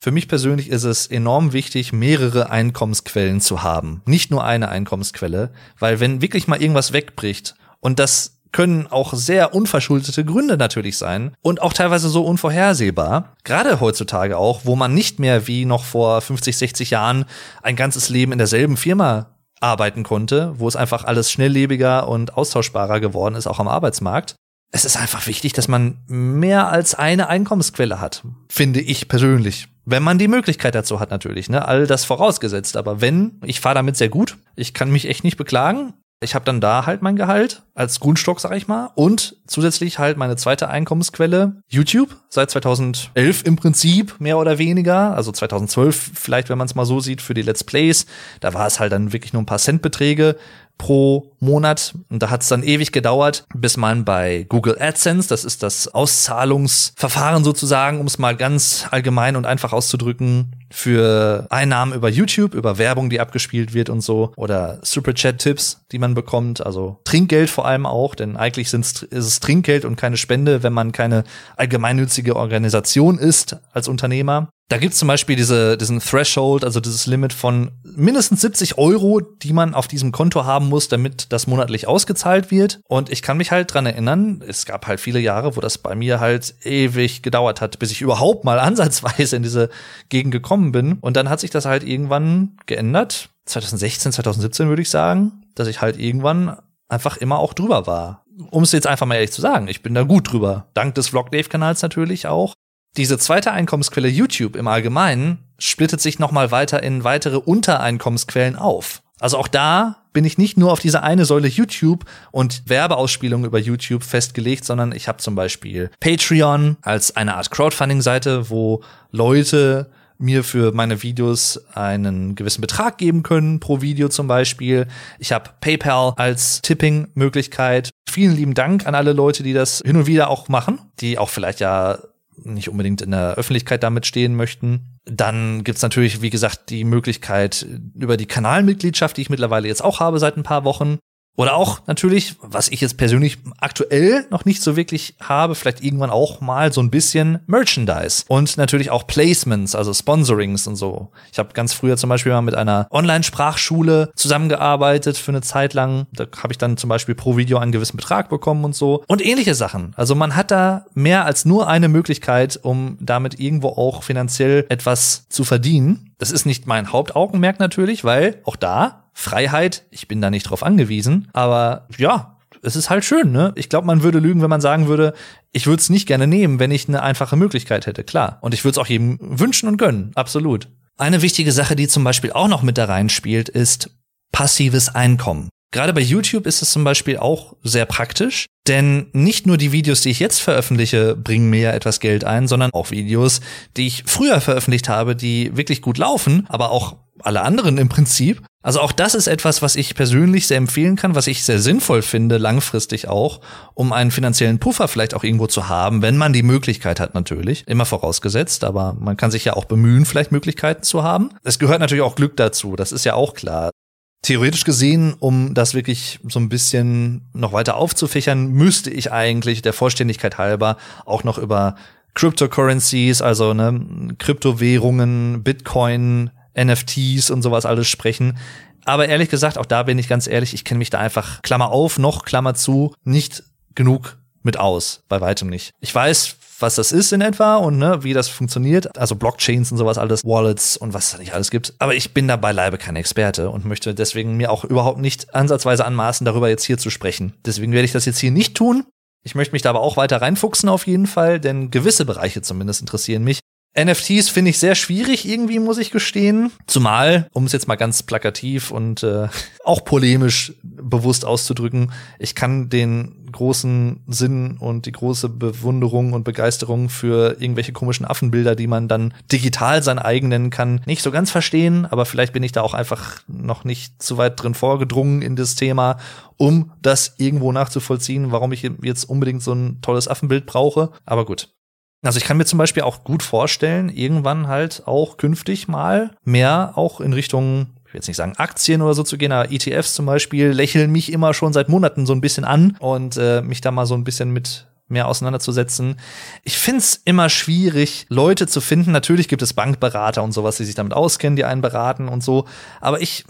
Für mich persönlich ist es enorm wichtig, mehrere Einkommensquellen zu haben. Nicht nur eine Einkommensquelle, weil wenn wirklich mal irgendwas wegbricht und das können auch sehr unverschuldete Gründe natürlich sein und auch teilweise so unvorhersehbar. Gerade heutzutage auch, wo man nicht mehr wie noch vor 50, 60 Jahren ein ganzes Leben in derselben Firma arbeiten konnte, wo es einfach alles schnelllebiger und austauschbarer geworden ist, auch am Arbeitsmarkt. Es ist einfach wichtig, dass man mehr als eine Einkommensquelle hat, finde ich persönlich. Wenn man die Möglichkeit dazu hat, natürlich, ne? All das vorausgesetzt. Aber wenn, ich fahre damit sehr gut, ich kann mich echt nicht beklagen. Ich habe dann da halt mein Gehalt als Grundstock, sag ich mal, und zusätzlich halt meine zweite Einkommensquelle YouTube seit 2011 im Prinzip mehr oder weniger, also 2012 vielleicht, wenn man es mal so sieht für die Let's Plays. Da war es halt dann wirklich nur ein paar Centbeträge pro Monat. Und da hat es dann ewig gedauert, bis man bei Google AdSense, das ist das Auszahlungsverfahren sozusagen, um es mal ganz allgemein und einfach auszudrücken, für Einnahmen über YouTube, über Werbung, die abgespielt wird und so, oder Superchat-Tipps, die man bekommt, also Trinkgeld vor allem auch, denn eigentlich ist es Trinkgeld und keine Spende, wenn man keine allgemeinnützige Organisation ist als Unternehmer. Da gibt's zum Beispiel diese, diesen Threshold, also dieses Limit von mindestens 70 Euro, die man auf diesem Konto haben muss, damit das monatlich ausgezahlt wird. Und ich kann mich halt dran erinnern, es gab halt viele Jahre, wo das bei mir halt ewig gedauert hat, bis ich überhaupt mal ansatzweise in diese Gegend gekommen bin. Und dann hat sich das halt irgendwann geändert. 2016, 2017 würde ich sagen, dass ich halt irgendwann einfach immer auch drüber war. Um es jetzt einfach mal ehrlich zu sagen, ich bin da gut drüber. Dank des Vlog Dave Kanals natürlich auch. Diese zweite Einkommensquelle YouTube im Allgemeinen splittet sich nochmal weiter in weitere Untereinkommensquellen auf. Also auch da bin ich nicht nur auf diese eine Säule YouTube und Werbeausspielungen über YouTube festgelegt, sondern ich habe zum Beispiel Patreon als eine Art Crowdfunding-Seite, wo Leute mir für meine Videos einen gewissen Betrag geben können, pro Video zum Beispiel. Ich habe PayPal als Tipping-Möglichkeit. Vielen lieben Dank an alle Leute, die das hin und wieder auch machen, die auch vielleicht ja nicht unbedingt in der Öffentlichkeit damit stehen möchten. Dann gibt's natürlich, wie gesagt, die Möglichkeit über die Kanalmitgliedschaft, die ich mittlerweile jetzt auch habe seit ein paar Wochen, oder auch natürlich, was ich jetzt persönlich aktuell noch nicht so wirklich habe, vielleicht irgendwann auch mal so ein bisschen Merchandise und natürlich auch Placements, also Sponsorings und so. Ich habe ganz früher zum Beispiel mal mit einer Online-Sprachschule zusammengearbeitet für eine Zeit lang. Da habe ich dann zum Beispiel pro Video einen gewissen Betrag bekommen und so. Und ähnliche Sachen. Also man hat da mehr als nur eine Möglichkeit, um damit irgendwo auch finanziell etwas zu verdienen. Das ist nicht mein Hauptaugenmerk natürlich, weil auch da Freiheit, ich bin da nicht drauf angewiesen, aber ja, es ist halt schön, ne? Ich glaube, man würde lügen, wenn man sagen würde, ich würde es nicht gerne nehmen, wenn ich eine einfache Möglichkeit hätte, klar. Und ich würde es auch jedem wünschen und gönnen, absolut. Eine wichtige Sache, die zum Beispiel auch noch mit da reinspielt, ist passives Einkommen. Gerade bei YouTube ist es zum Beispiel auch sehr praktisch, denn nicht nur die Videos, die ich jetzt veröffentliche, bringen mir etwas Geld ein, sondern auch Videos, die ich früher veröffentlicht habe, die wirklich gut laufen, aber auch alle anderen im Prinzip. Also auch das ist etwas, was ich persönlich sehr empfehlen kann, was ich sehr sinnvoll finde, langfristig auch, um einen finanziellen Puffer vielleicht auch irgendwo zu haben, wenn man die Möglichkeit hat natürlich. Immer vorausgesetzt, aber man kann sich ja auch bemühen, vielleicht Möglichkeiten zu haben. Es gehört natürlich auch Glück dazu, das ist ja auch klar. Theoretisch gesehen, um das wirklich so ein bisschen noch weiter aufzufächern, müsste ich eigentlich der Vollständigkeit halber auch noch über Cryptocurrencies, also ne, Kryptowährungen, Bitcoin, NFTs und sowas alles sprechen. Aber ehrlich gesagt, auch da bin ich ganz ehrlich, ich kenne mich da einfach, Klammer auf, noch Klammer zu, nicht genug mit aus, bei weitem nicht. Ich weiß, was das ist in etwa und ne, wie das funktioniert, also Blockchains und sowas alles, Wallets und was es da nicht alles gibt. Aber ich bin da beileibe kein Experte und möchte deswegen mir auch überhaupt nicht ansatzweise anmaßen, darüber jetzt hier zu sprechen. Deswegen werde ich das jetzt hier nicht tun. Ich möchte mich da aber auch weiter reinfuchsen auf jeden Fall, denn gewisse Bereiche zumindest interessieren mich. NFTs finde ich sehr schwierig irgendwie, muss ich gestehen. Zumal, um es jetzt mal ganz plakativ und äh, auch polemisch bewusst auszudrücken, ich kann den großen Sinn und die große Bewunderung und Begeisterung für irgendwelche komischen Affenbilder, die man dann digital sein eigen nennen kann, nicht so ganz verstehen. Aber vielleicht bin ich da auch einfach noch nicht zu weit drin vorgedrungen in das Thema, um das irgendwo nachzuvollziehen, warum ich jetzt unbedingt so ein tolles Affenbild brauche. Aber gut. Also ich kann mir zum Beispiel auch gut vorstellen, irgendwann halt auch künftig mal mehr auch in Richtung, ich will jetzt nicht sagen Aktien oder so zu gehen, aber ETFs zum Beispiel lächeln mich immer schon seit Monaten so ein bisschen an und äh, mich da mal so ein bisschen mit mehr auseinanderzusetzen. Ich find's immer schwierig, Leute zu finden. Natürlich gibt es Bankberater und sowas, die sich damit auskennen, die einen beraten und so. Aber ich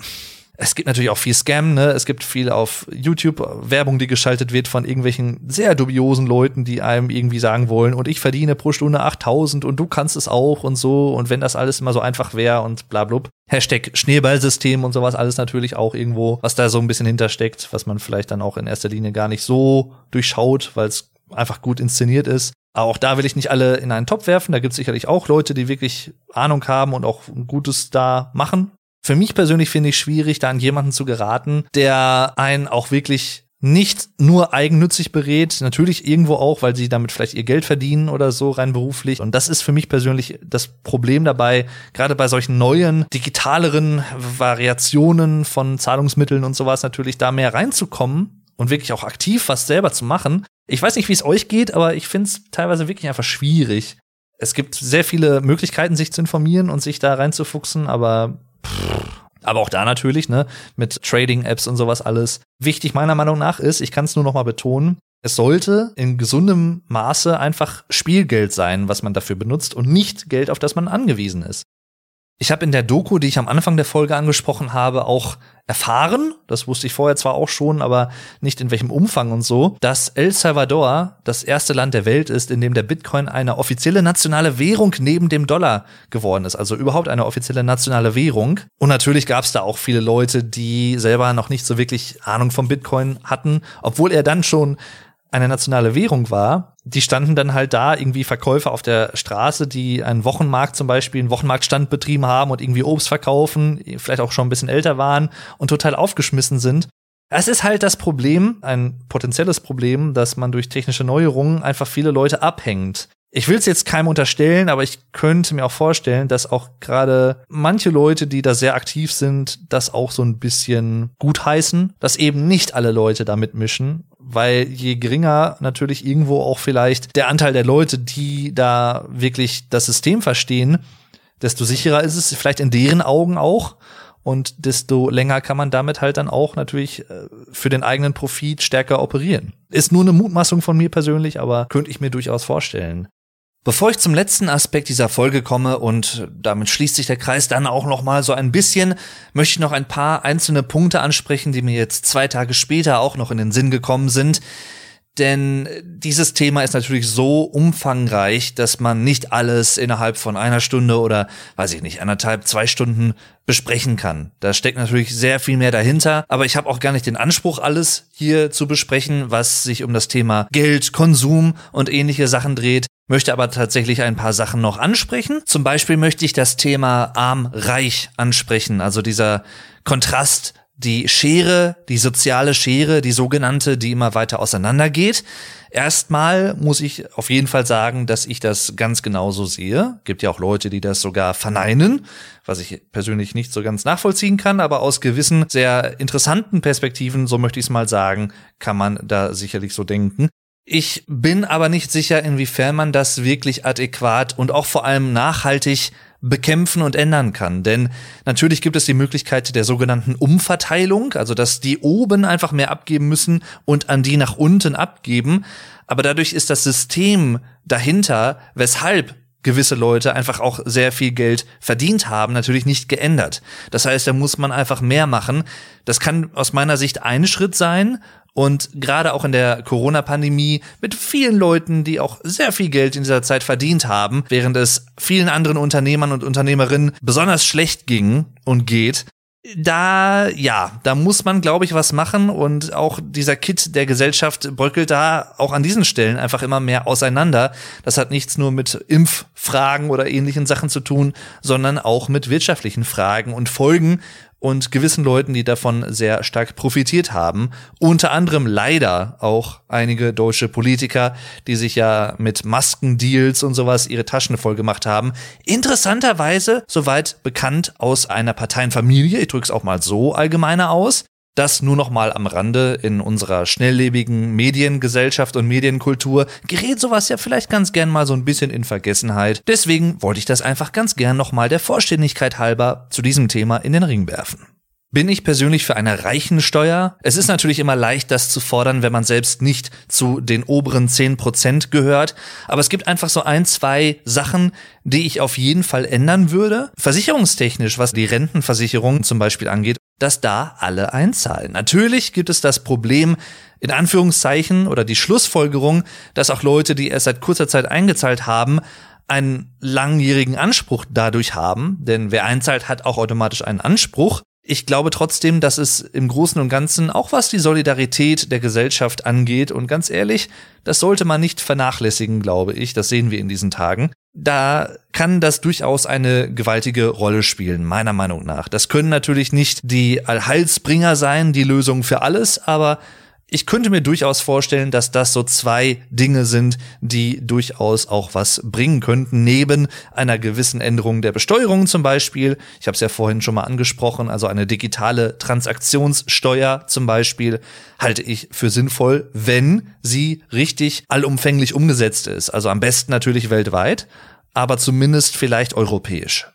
es gibt natürlich auch viel Scam, ne? Es gibt viel auf YouTube Werbung, die geschaltet wird von irgendwelchen sehr dubiosen Leuten, die einem irgendwie sagen wollen, und ich verdiene pro Stunde 8000 und du kannst es auch und so. Und wenn das alles immer so einfach wäre und bla, bla. Hashtag Schneeballsystem und sowas alles natürlich auch irgendwo, was da so ein bisschen hintersteckt, was man vielleicht dann auch in erster Linie gar nicht so durchschaut, weil es einfach gut inszeniert ist. Aber auch da will ich nicht alle in einen Topf werfen. Da gibt es sicherlich auch Leute, die wirklich Ahnung haben und auch Gutes da machen. Für mich persönlich finde ich schwierig, da an jemanden zu geraten, der einen auch wirklich nicht nur eigennützig berät, natürlich irgendwo auch, weil sie damit vielleicht ihr Geld verdienen oder so rein beruflich. Und das ist für mich persönlich das Problem dabei, gerade bei solchen neuen, digitaleren Variationen von Zahlungsmitteln und sowas natürlich da mehr reinzukommen und wirklich auch aktiv was selber zu machen. Ich weiß nicht, wie es euch geht, aber ich finde es teilweise wirklich einfach schwierig. Es gibt sehr viele Möglichkeiten, sich zu informieren und sich da reinzufuchsen, aber aber auch da natürlich, ne, mit Trading-Apps und sowas alles. Wichtig meiner Meinung nach ist, ich kann es nur noch mal betonen, es sollte in gesundem Maße einfach Spielgeld sein, was man dafür benutzt und nicht Geld, auf das man angewiesen ist. Ich habe in der Doku, die ich am Anfang der Folge angesprochen habe, auch erfahren, das wusste ich vorher zwar auch schon, aber nicht in welchem Umfang und so, dass El Salvador das erste Land der Welt ist, in dem der Bitcoin eine offizielle nationale Währung neben dem Dollar geworden ist, also überhaupt eine offizielle nationale Währung. Und natürlich gab es da auch viele Leute, die selber noch nicht so wirklich Ahnung vom Bitcoin hatten, obwohl er dann schon eine nationale Währung war, die standen dann halt da, irgendwie Verkäufer auf der Straße, die einen Wochenmarkt zum Beispiel, einen Wochenmarktstand betrieben haben und irgendwie Obst verkaufen, vielleicht auch schon ein bisschen älter waren und total aufgeschmissen sind. Es ist halt das Problem, ein potenzielles Problem, dass man durch technische Neuerungen einfach viele Leute abhängt. Ich will es jetzt keinem unterstellen, aber ich könnte mir auch vorstellen, dass auch gerade manche Leute, die da sehr aktiv sind, das auch so ein bisschen gutheißen, dass eben nicht alle Leute da mitmischen weil je geringer natürlich irgendwo auch vielleicht der Anteil der Leute, die da wirklich das System verstehen, desto sicherer ist es vielleicht in deren Augen auch und desto länger kann man damit halt dann auch natürlich äh, für den eigenen Profit stärker operieren. Ist nur eine Mutmaßung von mir persönlich, aber könnte ich mir durchaus vorstellen. Bevor ich zum letzten Aspekt dieser Folge komme und damit schließt sich der Kreis dann auch noch mal so ein bisschen, möchte ich noch ein paar einzelne Punkte ansprechen, die mir jetzt zwei Tage später auch noch in den Sinn gekommen sind, denn dieses Thema ist natürlich so umfangreich, dass man nicht alles innerhalb von einer Stunde oder, weiß ich nicht, anderthalb, zwei Stunden besprechen kann. Da steckt natürlich sehr viel mehr dahinter, aber ich habe auch gar nicht den Anspruch, alles hier zu besprechen, was sich um das Thema Geld, Konsum und ähnliche Sachen dreht möchte aber tatsächlich ein paar Sachen noch ansprechen. Zum Beispiel möchte ich das Thema arm-reich ansprechen, also dieser Kontrast die Schere, die soziale Schere, die sogenannte, die immer weiter auseinandergeht. Erstmal muss ich auf jeden Fall sagen, dass ich das ganz genauso sehe. Gibt ja auch Leute, die das sogar verneinen, was ich persönlich nicht so ganz nachvollziehen kann, aber aus gewissen sehr interessanten Perspektiven, so möchte ich es mal sagen, kann man da sicherlich so denken. Ich bin aber nicht sicher, inwiefern man das wirklich adäquat und auch vor allem nachhaltig bekämpfen und ändern kann. Denn natürlich gibt es die Möglichkeit der sogenannten Umverteilung, also dass die oben einfach mehr abgeben müssen und an die nach unten abgeben. Aber dadurch ist das System dahinter, weshalb gewisse Leute einfach auch sehr viel Geld verdient haben, natürlich nicht geändert. Das heißt, da muss man einfach mehr machen. Das kann aus meiner Sicht ein Schritt sein, und gerade auch in der Corona-Pandemie mit vielen Leuten, die auch sehr viel Geld in dieser Zeit verdient haben, während es vielen anderen Unternehmern und Unternehmerinnen besonders schlecht ging und geht, da, ja, da muss man, glaube ich, was machen und auch dieser Kit der Gesellschaft bröckelt da auch an diesen Stellen einfach immer mehr auseinander. Das hat nichts nur mit Impffragen oder ähnlichen Sachen zu tun, sondern auch mit wirtschaftlichen Fragen und Folgen und gewissen Leuten, die davon sehr stark profitiert haben. Unter anderem leider auch einige deutsche Politiker, die sich ja mit Maskendeals und sowas ihre Taschen voll gemacht haben. Interessanterweise soweit bekannt aus einer Parteienfamilie. Ich drücke es auch mal so allgemeiner aus. Das nur noch mal am Rande in unserer schnelllebigen Mediengesellschaft und Medienkultur gerät sowas ja vielleicht ganz gern mal so ein bisschen in Vergessenheit. Deswegen wollte ich das einfach ganz gern noch mal der Vollständigkeit halber zu diesem Thema in den Ring werfen. Bin ich persönlich für eine Reichensteuer? Es ist natürlich immer leicht, das zu fordern, wenn man selbst nicht zu den oberen 10% gehört. Aber es gibt einfach so ein, zwei Sachen, die ich auf jeden Fall ändern würde. Versicherungstechnisch, was die Rentenversicherung zum Beispiel angeht, dass da alle einzahlen. Natürlich gibt es das Problem, in Anführungszeichen, oder die Schlussfolgerung, dass auch Leute, die erst seit kurzer Zeit eingezahlt haben, einen langjährigen Anspruch dadurch haben, denn wer einzahlt, hat auch automatisch einen Anspruch. Ich glaube trotzdem, dass es im Großen und Ganzen, auch was die Solidarität der Gesellschaft angeht, und ganz ehrlich, das sollte man nicht vernachlässigen, glaube ich, das sehen wir in diesen Tagen, da kann das durchaus eine gewaltige Rolle spielen, meiner Meinung nach. Das können natürlich nicht die Allheilsbringer sein, die Lösung für alles, aber ich könnte mir durchaus vorstellen, dass das so zwei Dinge sind, die durchaus auch was bringen könnten, neben einer gewissen Änderung der Besteuerung zum Beispiel. Ich habe es ja vorhin schon mal angesprochen, also eine digitale Transaktionssteuer zum Beispiel halte ich für sinnvoll, wenn sie richtig allumfänglich umgesetzt ist. Also am besten natürlich weltweit, aber zumindest vielleicht europäisch.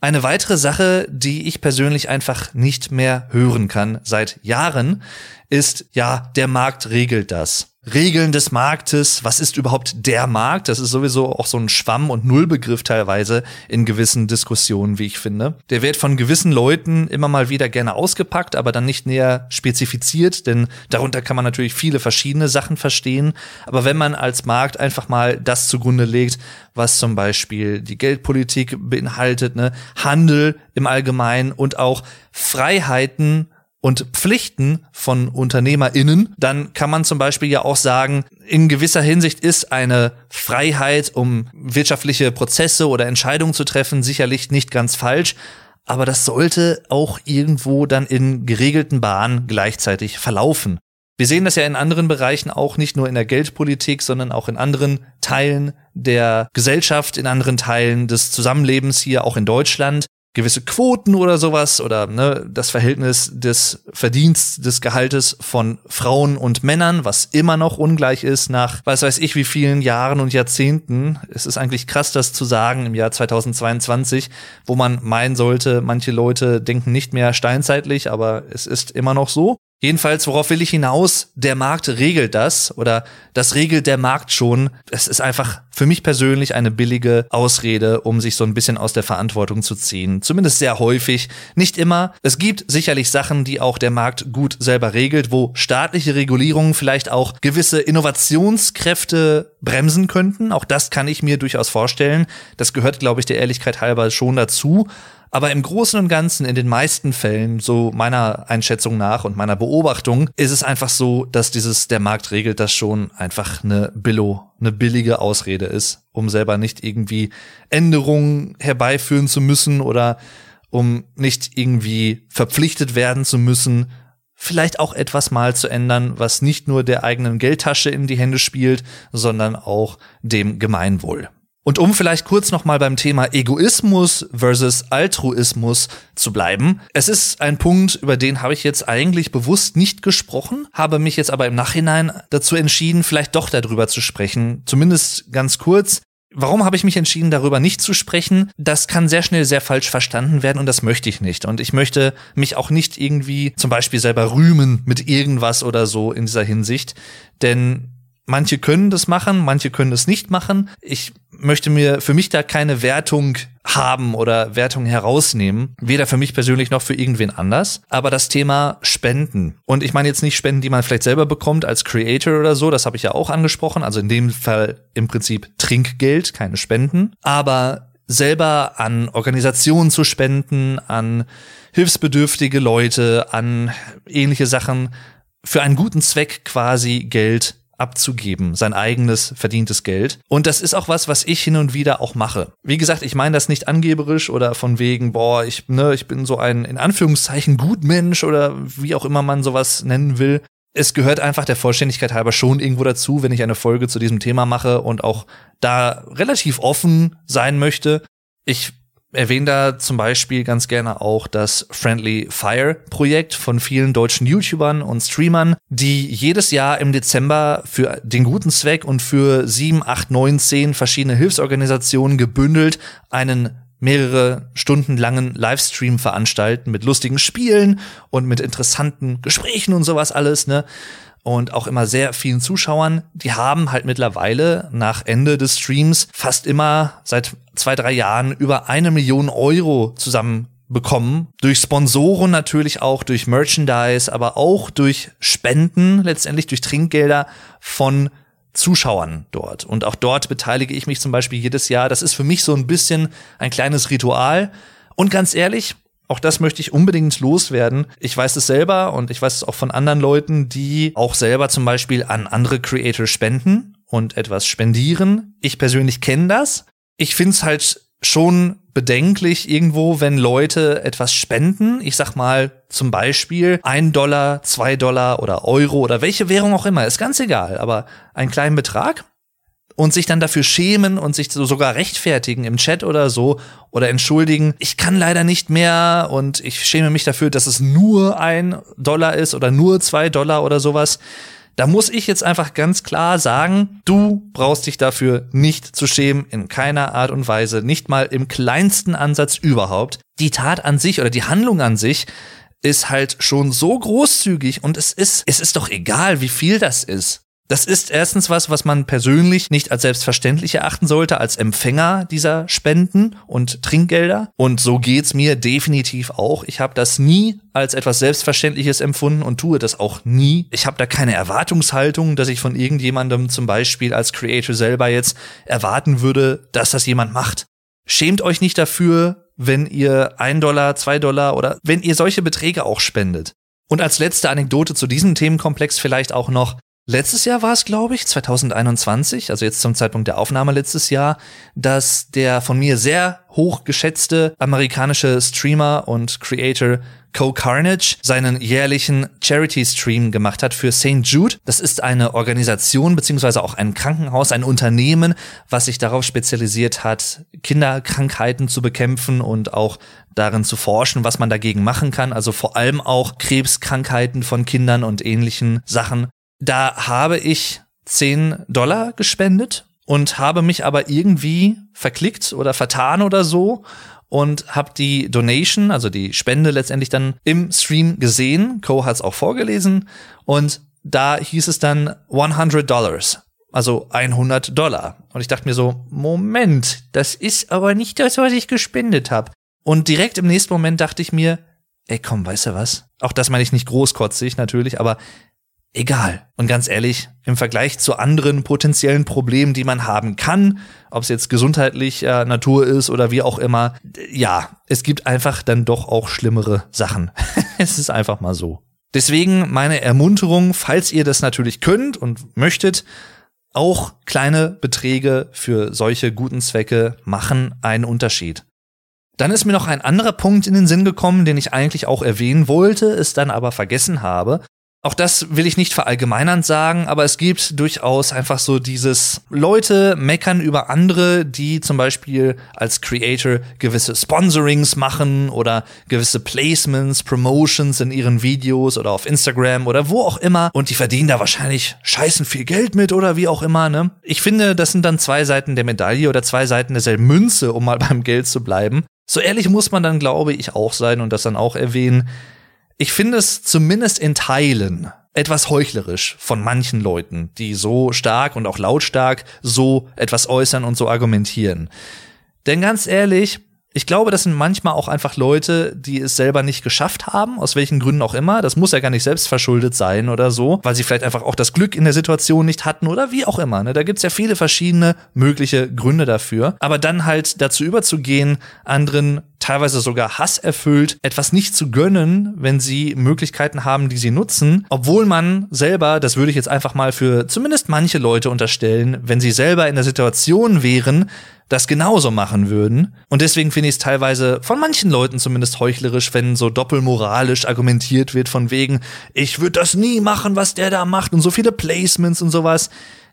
Eine weitere Sache, die ich persönlich einfach nicht mehr hören kann seit Jahren, ist, ja, der Markt regelt das. Regeln des Marktes, was ist überhaupt der Markt? Das ist sowieso auch so ein Schwamm- und Nullbegriff teilweise in gewissen Diskussionen, wie ich finde. Der wird von gewissen Leuten immer mal wieder gerne ausgepackt, aber dann nicht näher spezifiziert, denn darunter kann man natürlich viele verschiedene Sachen verstehen. Aber wenn man als Markt einfach mal das zugrunde legt, was zum Beispiel die Geldpolitik beinhaltet, ne, Handel im Allgemeinen und auch Freiheiten und Pflichten von UnternehmerInnen, dann kann man zum Beispiel ja auch sagen, in gewisser Hinsicht ist eine Freiheit, um wirtschaftliche Prozesse oder Entscheidungen zu treffen, sicherlich nicht ganz falsch. Aber das sollte auch irgendwo dann in geregelten Bahnen gleichzeitig verlaufen. Wir sehen das ja in anderen Bereichen auch, nicht nur in der Geldpolitik, sondern auch in anderen Teilen der Gesellschaft, in anderen Teilen des Zusammenlebens hier, auch in Deutschland gewisse Quoten oder sowas oder ne, das Verhältnis des Verdienst des Gehaltes von Frauen und Männern, was immer noch ungleich ist nach was weiß ich wie vielen Jahren und Jahrzehnten. Es ist eigentlich krass, das zu sagen im Jahr 2022, wo man meinen sollte, manche Leute denken nicht mehr steinzeitlich, aber es ist immer noch so. Jedenfalls, worauf will ich hinaus? Der Markt regelt das oder das regelt der Markt schon. Es ist einfach für mich persönlich eine billige Ausrede, um sich so ein bisschen aus der Verantwortung zu ziehen. Zumindest sehr häufig. Nicht immer. Es gibt sicherlich Sachen, die auch der Markt gut selber regelt, wo staatliche Regulierungen vielleicht auch gewisse Innovationskräfte bremsen könnten. Auch das kann ich mir durchaus vorstellen. Das gehört, glaube ich, der Ehrlichkeit halber schon dazu. Aber im Großen und Ganzen, in den meisten Fällen, so meiner Einschätzung nach und meiner Beobachtung, ist es einfach so, dass dieses, der Markt regelt das schon einfach eine Billo, eine billige Ausrede ist, um selber nicht irgendwie Änderungen herbeiführen zu müssen oder um nicht irgendwie verpflichtet werden zu müssen, vielleicht auch etwas mal zu ändern, was nicht nur der eigenen Geldtasche in die Hände spielt, sondern auch dem Gemeinwohl. Und um vielleicht kurz nochmal beim Thema Egoismus versus Altruismus zu bleiben. Es ist ein Punkt, über den habe ich jetzt eigentlich bewusst nicht gesprochen, habe mich jetzt aber im Nachhinein dazu entschieden, vielleicht doch darüber zu sprechen. Zumindest ganz kurz. Warum habe ich mich entschieden, darüber nicht zu sprechen? Das kann sehr schnell sehr falsch verstanden werden und das möchte ich nicht. Und ich möchte mich auch nicht irgendwie zum Beispiel selber rühmen mit irgendwas oder so in dieser Hinsicht. Denn Manche können das machen, manche können das nicht machen. Ich möchte mir für mich da keine Wertung haben oder Wertung herausnehmen. Weder für mich persönlich noch für irgendwen anders. Aber das Thema Spenden. Und ich meine jetzt nicht Spenden, die man vielleicht selber bekommt als Creator oder so. Das habe ich ja auch angesprochen. Also in dem Fall im Prinzip Trinkgeld, keine Spenden. Aber selber an Organisationen zu spenden, an hilfsbedürftige Leute, an ähnliche Sachen für einen guten Zweck quasi Geld abzugeben, sein eigenes verdientes Geld. Und das ist auch was, was ich hin und wieder auch mache. Wie gesagt, ich meine das nicht angeberisch oder von wegen, boah, ich, ne, ich bin so ein in Anführungszeichen Gutmensch oder wie auch immer man sowas nennen will. Es gehört einfach der Vollständigkeit halber schon irgendwo dazu, wenn ich eine Folge zu diesem Thema mache und auch da relativ offen sein möchte. Ich erwähne da zum Beispiel ganz gerne auch das Friendly Fire Projekt von vielen deutschen YouTubern und Streamern, die jedes Jahr im Dezember für den guten Zweck und für sieben, acht, neun, zehn verschiedene Hilfsorganisationen gebündelt einen mehrere Stunden langen Livestream veranstalten mit lustigen Spielen und mit interessanten Gesprächen und sowas alles, ne? Und auch immer sehr vielen Zuschauern. Die haben halt mittlerweile nach Ende des Streams fast immer seit zwei, drei Jahren über eine Million Euro zusammen bekommen. Durch Sponsoren natürlich auch, durch Merchandise, aber auch durch Spenden, letztendlich durch Trinkgelder von Zuschauern dort. Und auch dort beteilige ich mich zum Beispiel jedes Jahr. Das ist für mich so ein bisschen ein kleines Ritual. Und ganz ehrlich, auch das möchte ich unbedingt loswerden. Ich weiß es selber und ich weiß es auch von anderen Leuten, die auch selber zum Beispiel an andere Creator spenden und etwas spendieren. Ich persönlich kenne das. Ich find's halt schon bedenklich irgendwo, wenn Leute etwas spenden. Ich sag mal zum Beispiel ein Dollar, zwei Dollar oder Euro oder welche Währung auch immer, ist ganz egal, aber einen kleinen Betrag und sich dann dafür schämen und sich so sogar rechtfertigen im Chat oder so oder entschuldigen, ich kann leider nicht mehr und ich schäme mich dafür, dass es nur ein Dollar ist oder nur zwei Dollar oder sowas. Da muss ich jetzt einfach ganz klar sagen, du brauchst dich dafür nicht zu schämen, in keiner Art und Weise, nicht mal im kleinsten Ansatz überhaupt. Die Tat an sich oder die Handlung an sich ist halt schon so großzügig und es ist, es ist doch egal, wie viel das ist. Das ist erstens was, was man persönlich nicht als selbstverständlich erachten sollte, als Empfänger dieser Spenden und Trinkgelder. Und so geht's mir definitiv auch. Ich habe das nie als etwas Selbstverständliches empfunden und tue das auch nie. Ich habe da keine Erwartungshaltung, dass ich von irgendjemandem zum Beispiel als Creator selber jetzt erwarten würde, dass das jemand macht. Schämt euch nicht dafür, wenn ihr ein Dollar, zwei Dollar oder wenn ihr solche Beträge auch spendet. Und als letzte Anekdote zu diesem Themenkomplex vielleicht auch noch, Letztes Jahr war es, glaube ich, 2021, also jetzt zum Zeitpunkt der Aufnahme letztes Jahr, dass der von mir sehr hoch geschätzte amerikanische Streamer und Creator Co Carnage seinen jährlichen Charity-Stream gemacht hat für St. Jude. Das ist eine Organisation beziehungsweise auch ein Krankenhaus, ein Unternehmen, was sich darauf spezialisiert hat, Kinderkrankheiten zu bekämpfen und auch darin zu forschen, was man dagegen machen kann. Also vor allem auch Krebskrankheiten von Kindern und ähnlichen Sachen. Da habe ich 10 Dollar gespendet und habe mich aber irgendwie verklickt oder vertan oder so und habe die Donation, also die Spende letztendlich dann im Stream gesehen. Co hat es auch vorgelesen und da hieß es dann 100 Dollars, also 100 Dollar. Und ich dachte mir so, Moment, das ist aber nicht das, was ich gespendet habe. Und direkt im nächsten Moment dachte ich mir, ey komm, weißt du was? Auch das meine ich nicht großkotzig natürlich, aber egal. Und ganz ehrlich, im Vergleich zu anderen potenziellen Problemen, die man haben kann, ob es jetzt gesundheitlicher Natur ist oder wie auch immer, ja, es gibt einfach dann doch auch schlimmere Sachen. es ist einfach mal so. Deswegen meine Ermunterung, falls ihr das natürlich könnt und möchtet, auch kleine Beträge für solche guten Zwecke machen einen Unterschied. Dann ist mir noch ein anderer Punkt in den Sinn gekommen, den ich eigentlich auch erwähnen wollte, es dann aber vergessen habe. Auch das will ich nicht verallgemeinernd sagen, aber es gibt durchaus einfach so dieses Leute meckern über andere, die zum Beispiel als Creator gewisse Sponsorings machen oder gewisse Placements, Promotions in ihren Videos oder auf Instagram oder wo auch immer und die verdienen da wahrscheinlich scheißen viel Geld mit oder wie auch immer, ne? Ich finde, das sind dann zwei Seiten der Medaille oder zwei Seiten derselben Münze, um mal beim Geld zu bleiben. So ehrlich muss man dann, glaube ich, auch sein und das dann auch erwähnen ich finde es zumindest in Teilen etwas heuchlerisch von manchen Leuten, die so stark und auch lautstark so etwas äußern und so argumentieren. Denn ganz ehrlich, ich glaube, das sind manchmal auch einfach Leute, die es selber nicht geschafft haben, aus welchen Gründen auch immer. Das muss ja gar nicht selbst verschuldet sein oder so, weil sie vielleicht einfach auch das Glück in der Situation nicht hatten oder wie auch immer. Ne? Da gibt's ja viele verschiedene mögliche Gründe dafür. Aber dann halt dazu überzugehen, anderen teilweise sogar hasserfüllt, etwas nicht zu gönnen, wenn sie Möglichkeiten haben, die sie nutzen, obwohl man selber, das würde ich jetzt einfach mal für zumindest manche Leute unterstellen, wenn sie selber in der Situation wären, das genauso machen würden. Und deswegen finde ich es teilweise von manchen Leuten zumindest heuchlerisch, wenn so doppelmoralisch argumentiert wird von wegen, ich würde das nie machen, was der da macht und so viele Placements und sowas.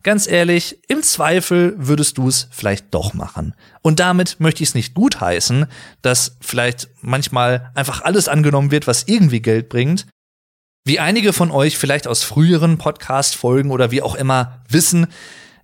Ganz ehrlich, im Zweifel würdest du es vielleicht doch machen. Und damit möchte ich es nicht gutheißen, dass vielleicht manchmal einfach alles angenommen wird, was irgendwie Geld bringt. Wie einige von euch vielleicht aus früheren Podcast-Folgen oder wie auch immer wissen,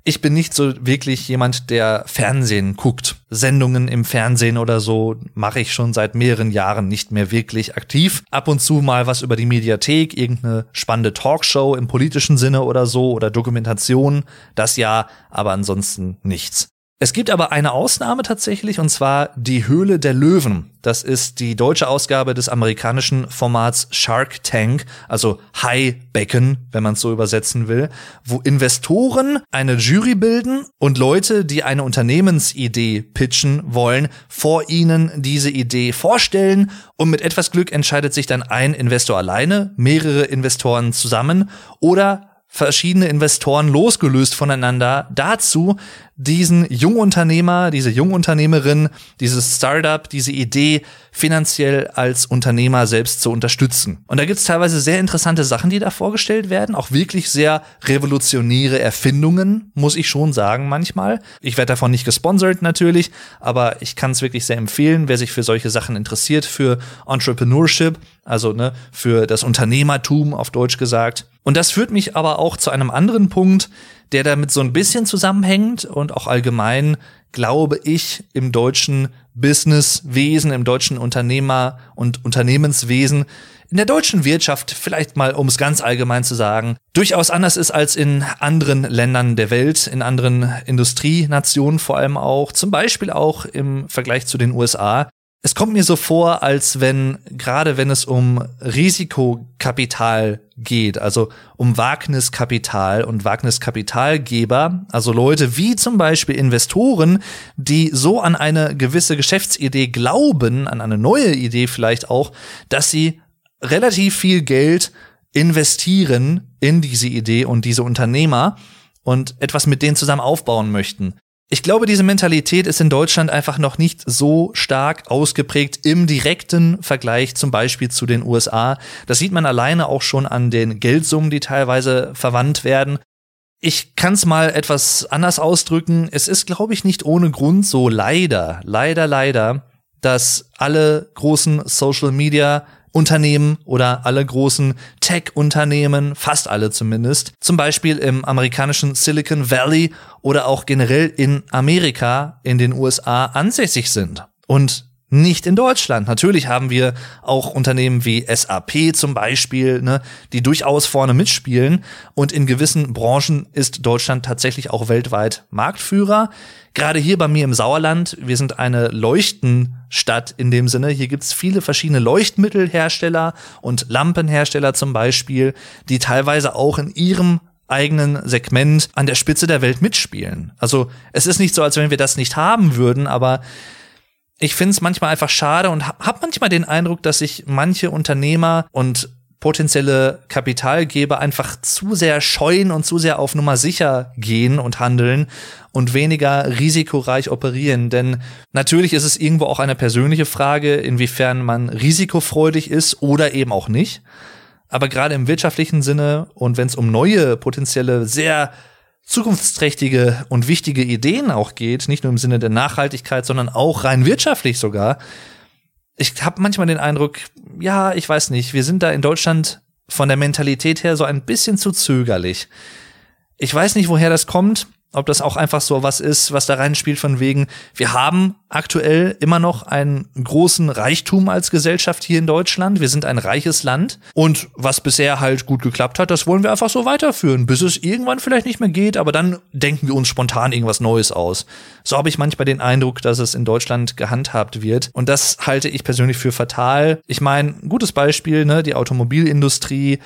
ich bin nicht so wirklich jemand, der Fernsehen guckt. Sendungen im Fernsehen oder so mache ich schon seit mehreren Jahren nicht mehr wirklich aktiv. Ab und zu mal was über die Mediathek, irgendeine spannende Talkshow im politischen Sinne oder so oder Dokumentation. Das ja, aber ansonsten nichts. Es gibt aber eine Ausnahme tatsächlich, und zwar die Höhle der Löwen. Das ist die deutsche Ausgabe des amerikanischen Formats Shark Tank, also Haibecken, wenn man es so übersetzen will, wo Investoren eine Jury bilden und Leute, die eine Unternehmensidee pitchen wollen, vor ihnen diese Idee vorstellen und mit etwas Glück entscheidet sich dann ein Investor alleine, mehrere Investoren zusammen oder verschiedene Investoren losgelöst voneinander dazu, diesen Jungunternehmer, diese Jungunternehmerin, dieses Startup, diese Idee finanziell als Unternehmer selbst zu unterstützen. Und da gibt's teilweise sehr interessante Sachen, die da vorgestellt werden, auch wirklich sehr revolutionäre Erfindungen, muss ich schon sagen manchmal. Ich werde davon nicht gesponsert natürlich, aber ich kann es wirklich sehr empfehlen, wer sich für solche Sachen interessiert, für Entrepreneurship, also ne, für das Unternehmertum auf Deutsch gesagt. Und das führt mich aber auch zu einem anderen Punkt, der damit so ein bisschen zusammenhängt und auch allgemein, glaube ich, im deutschen Businesswesen, im deutschen Unternehmer- und Unternehmenswesen, in der deutschen Wirtschaft, vielleicht mal um es ganz allgemein zu sagen, durchaus anders ist als in anderen Ländern der Welt, in anderen Industrienationen vor allem auch, zum Beispiel auch im Vergleich zu den USA. Es kommt mir so vor, als wenn, gerade wenn es um Risikokapital geht, also um Wagniskapital und Wagniskapitalgeber, also Leute wie zum Beispiel Investoren, die so an eine gewisse Geschäftsidee glauben, an eine neue Idee vielleicht auch, dass sie relativ viel Geld investieren in diese Idee und diese Unternehmer und etwas mit denen zusammen aufbauen möchten. Ich glaube, diese Mentalität ist in Deutschland einfach noch nicht so stark ausgeprägt im direkten Vergleich zum Beispiel zu den USA. Das sieht man alleine auch schon an den Geldsummen, die teilweise verwandt werden. Ich kann es mal etwas anders ausdrücken. Es ist, glaube ich, nicht ohne Grund so leider, leider, leider, dass alle großen Social Media Unternehmen oder alle großen Tech-Unternehmen, fast alle zumindest, zum Beispiel im amerikanischen Silicon Valley oder auch generell in Amerika, in den USA ansässig sind. Und nicht in Deutschland. Natürlich haben wir auch Unternehmen wie SAP zum Beispiel, ne, die durchaus vorne mitspielen. Und in gewissen Branchen ist Deutschland tatsächlich auch weltweit Marktführer. Gerade hier bei mir im Sauerland, wir sind eine Leuchtenstadt in dem Sinne. Hier gibt's viele verschiedene Leuchtmittelhersteller und Lampenhersteller zum Beispiel, die teilweise auch in ihrem eigenen Segment an der Spitze der Welt mitspielen. Also es ist nicht so, als wenn wir das nicht haben würden, aber ich finde es manchmal einfach schade und habe manchmal den Eindruck, dass sich manche Unternehmer und potenzielle Kapitalgeber einfach zu sehr scheuen und zu sehr auf Nummer sicher gehen und handeln und weniger risikoreich operieren. Denn natürlich ist es irgendwo auch eine persönliche Frage, inwiefern man risikofreudig ist oder eben auch nicht. Aber gerade im wirtschaftlichen Sinne und wenn es um neue, potenzielle, sehr zukunftsträchtige und wichtige Ideen auch geht, nicht nur im Sinne der Nachhaltigkeit, sondern auch rein wirtschaftlich sogar. Ich habe manchmal den Eindruck, ja, ich weiß nicht, wir sind da in Deutschland von der Mentalität her so ein bisschen zu zögerlich. Ich weiß nicht, woher das kommt ob das auch einfach so was ist, was da reinspielt von wegen, wir haben aktuell immer noch einen großen Reichtum als Gesellschaft hier in Deutschland. Wir sind ein reiches Land und was bisher halt gut geklappt hat, das wollen wir einfach so weiterführen, bis es irgendwann vielleicht nicht mehr geht, aber dann denken wir uns spontan irgendwas Neues aus. So habe ich manchmal den Eindruck, dass es in Deutschland gehandhabt wird und das halte ich persönlich für fatal. Ich meine, gutes Beispiel, ne, die Automobilindustrie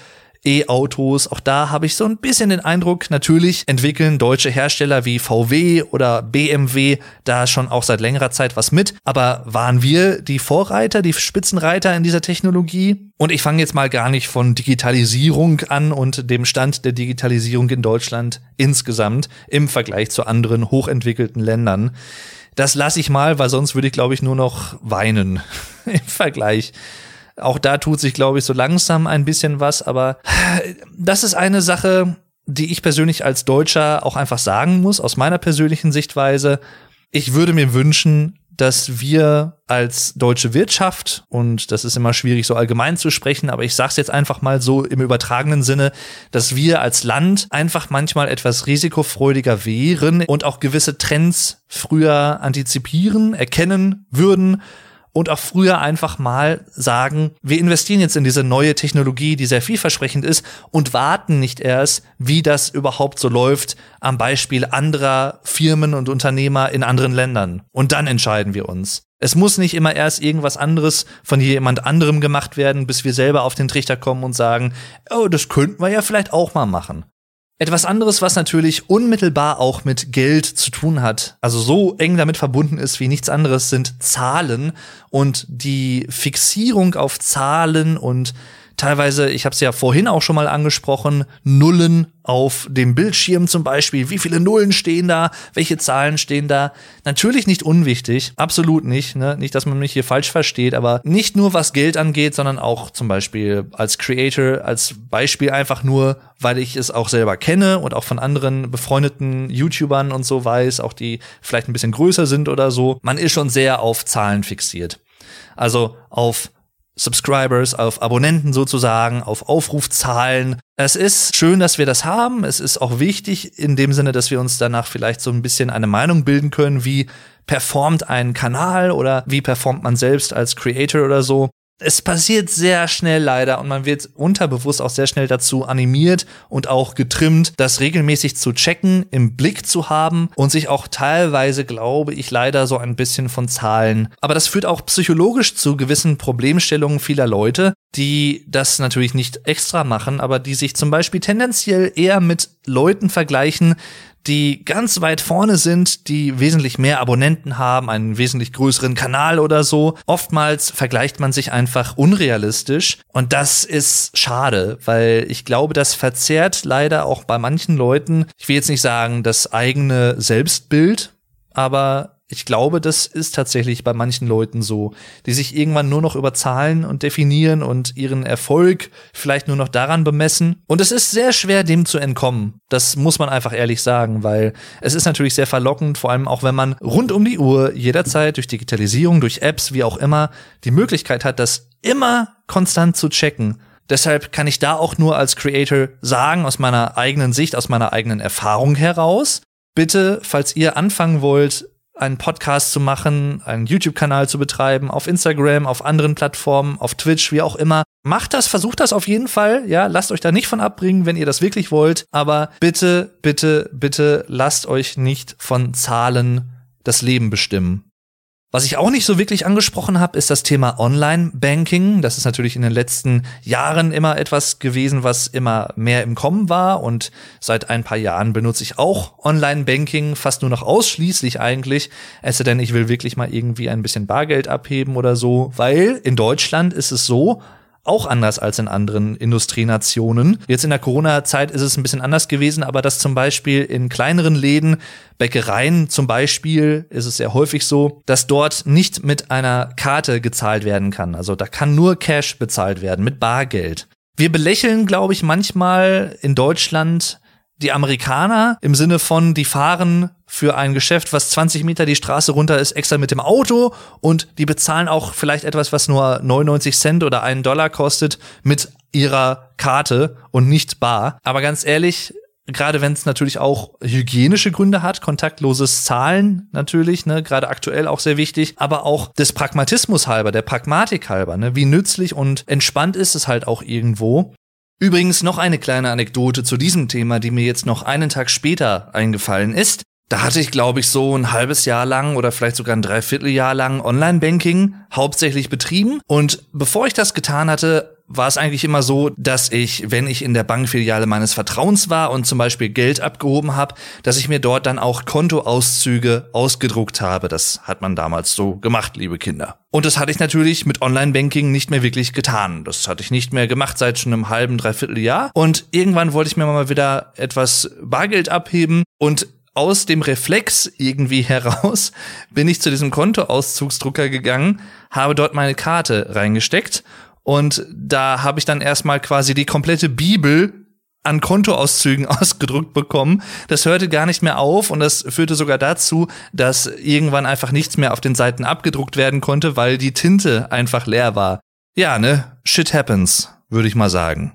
E-Autos. Auch da habe ich so ein bisschen den Eindruck, natürlich entwickeln deutsche Hersteller wie VW oder BMW da schon auch seit längerer Zeit was mit. Aber waren wir die Vorreiter, die Spitzenreiter in dieser Technologie? Und ich fange jetzt mal gar nicht von Digitalisierung an und dem Stand der Digitalisierung in Deutschland insgesamt im Vergleich zu anderen hochentwickelten Ländern. Das lasse ich mal, weil sonst würde ich, glaube ich, nur noch weinen im Vergleich auch da tut sich, glaube ich, so langsam ein bisschen was, aber das ist eine Sache, die ich persönlich als Deutscher auch einfach sagen muss, aus meiner persönlichen Sichtweise. Ich würde mir wünschen, dass wir als deutsche Wirtschaft, und das ist immer schwierig so allgemein zu sprechen, aber ich sage es jetzt einfach mal so im übertragenen Sinne, dass wir als Land einfach manchmal etwas risikofreudiger wären und auch gewisse Trends früher antizipieren, erkennen würden und auch früher einfach mal sagen, wir investieren jetzt in diese neue Technologie, die sehr vielversprechend ist und warten nicht erst, wie das überhaupt so läuft am Beispiel anderer Firmen und Unternehmer in anderen Ländern. Und dann entscheiden wir uns. Es muss nicht immer erst irgendwas anderes von jemand anderem gemacht werden, bis wir selber auf den Trichter kommen und sagen, oh, das könnten wir ja vielleicht auch mal machen. Etwas anderes, was natürlich unmittelbar auch mit Geld zu tun hat, also so eng damit verbunden ist wie nichts anderes, sind Zahlen. Und die Fixierung auf Zahlen und Teilweise, ich habe es ja vorhin auch schon mal angesprochen, Nullen auf dem Bildschirm zum Beispiel. Wie viele Nullen stehen da? Welche Zahlen stehen da? Natürlich nicht unwichtig, absolut nicht. Ne? Nicht, dass man mich hier falsch versteht, aber nicht nur was Geld angeht, sondern auch zum Beispiel als Creator, als Beispiel einfach nur, weil ich es auch selber kenne und auch von anderen befreundeten YouTubern und so weiß, auch die vielleicht ein bisschen größer sind oder so. Man ist schon sehr auf Zahlen fixiert. Also auf Subscribers, auf Abonnenten sozusagen, auf Aufrufzahlen. Es ist schön, dass wir das haben. Es ist auch wichtig in dem Sinne, dass wir uns danach vielleicht so ein bisschen eine Meinung bilden können, wie performt ein Kanal oder wie performt man selbst als Creator oder so es passiert sehr schnell leider und man wird unterbewusst auch sehr schnell dazu animiert und auch getrimmt, das regelmäßig zu checken, im Blick zu haben und sich auch teilweise, glaube ich, leider so ein bisschen von Zahlen. Aber das führt auch psychologisch zu gewissen Problemstellungen vieler Leute, die das natürlich nicht extra machen, aber die sich zum Beispiel tendenziell eher mit Leuten vergleichen, die ganz weit vorne sind, die wesentlich mehr Abonnenten haben, einen wesentlich größeren Kanal oder so. Oftmals vergleicht man sich einfach unrealistisch und das ist schade, weil ich glaube, das verzerrt leider auch bei manchen Leuten, ich will jetzt nicht sagen das eigene Selbstbild, aber ich glaube, das ist tatsächlich bei manchen Leuten so, die sich irgendwann nur noch über Zahlen und definieren und ihren Erfolg vielleicht nur noch daran bemessen. Und es ist sehr schwer, dem zu entkommen. Das muss man einfach ehrlich sagen, weil es ist natürlich sehr verlockend, vor allem auch wenn man rund um die Uhr jederzeit durch Digitalisierung, durch Apps, wie auch immer, die Möglichkeit hat, das immer konstant zu checken. Deshalb kann ich da auch nur als Creator sagen, aus meiner eigenen Sicht, aus meiner eigenen Erfahrung heraus, bitte, falls ihr anfangen wollt, einen Podcast zu machen, einen YouTube-Kanal zu betreiben, auf Instagram, auf anderen Plattformen, auf Twitch, wie auch immer. Macht das, versucht das auf jeden Fall, ja, lasst euch da nicht von abbringen, wenn ihr das wirklich wollt, aber bitte, bitte, bitte lasst euch nicht von Zahlen das Leben bestimmen. Was ich auch nicht so wirklich angesprochen habe, ist das Thema Online-Banking. Das ist natürlich in den letzten Jahren immer etwas gewesen, was immer mehr im Kommen war. Und seit ein paar Jahren benutze ich auch Online-Banking, fast nur noch ausschließlich eigentlich. Es sei denn, ich will wirklich mal irgendwie ein bisschen Bargeld abheben oder so. Weil in Deutschland ist es so, auch anders als in anderen Industrienationen. Jetzt in der Corona-Zeit ist es ein bisschen anders gewesen, aber dass zum Beispiel in kleineren Läden, Bäckereien zum Beispiel, ist es sehr häufig so, dass dort nicht mit einer Karte gezahlt werden kann. Also da kann nur Cash bezahlt werden, mit Bargeld. Wir belächeln, glaube ich, manchmal in Deutschland die Amerikaner im Sinne von, die fahren für ein Geschäft, was 20 Meter die Straße runter ist, extra mit dem Auto und die bezahlen auch vielleicht etwas, was nur 99 Cent oder einen Dollar kostet, mit ihrer Karte und nicht bar. Aber ganz ehrlich, gerade wenn es natürlich auch hygienische Gründe hat, kontaktloses Zahlen natürlich, ne, gerade aktuell auch sehr wichtig, aber auch des Pragmatismus halber, der Pragmatik halber, ne, wie nützlich und entspannt ist es halt auch irgendwo. Übrigens noch eine kleine Anekdote zu diesem Thema, die mir jetzt noch einen Tag später eingefallen ist. Da hatte ich, glaube ich, so ein halbes Jahr lang oder vielleicht sogar ein Dreivierteljahr lang Online-Banking hauptsächlich betrieben. Und bevor ich das getan hatte, war es eigentlich immer so, dass ich, wenn ich in der Bankfiliale meines Vertrauens war und zum Beispiel Geld abgehoben habe, dass ich mir dort dann auch Kontoauszüge ausgedruckt habe. Das hat man damals so gemacht, liebe Kinder. Und das hatte ich natürlich mit Online-Banking nicht mehr wirklich getan. Das hatte ich nicht mehr gemacht seit schon einem halben, dreiviertel Jahr. Und irgendwann wollte ich mir mal wieder etwas Bargeld abheben und aus dem Reflex irgendwie heraus bin ich zu diesem Kontoauszugsdrucker gegangen, habe dort meine Karte reingesteckt und da habe ich dann erstmal quasi die komplette Bibel an Kontoauszügen ausgedruckt bekommen. Das hörte gar nicht mehr auf und das führte sogar dazu, dass irgendwann einfach nichts mehr auf den Seiten abgedruckt werden konnte, weil die Tinte einfach leer war. Ja, ne? Shit happens, würde ich mal sagen.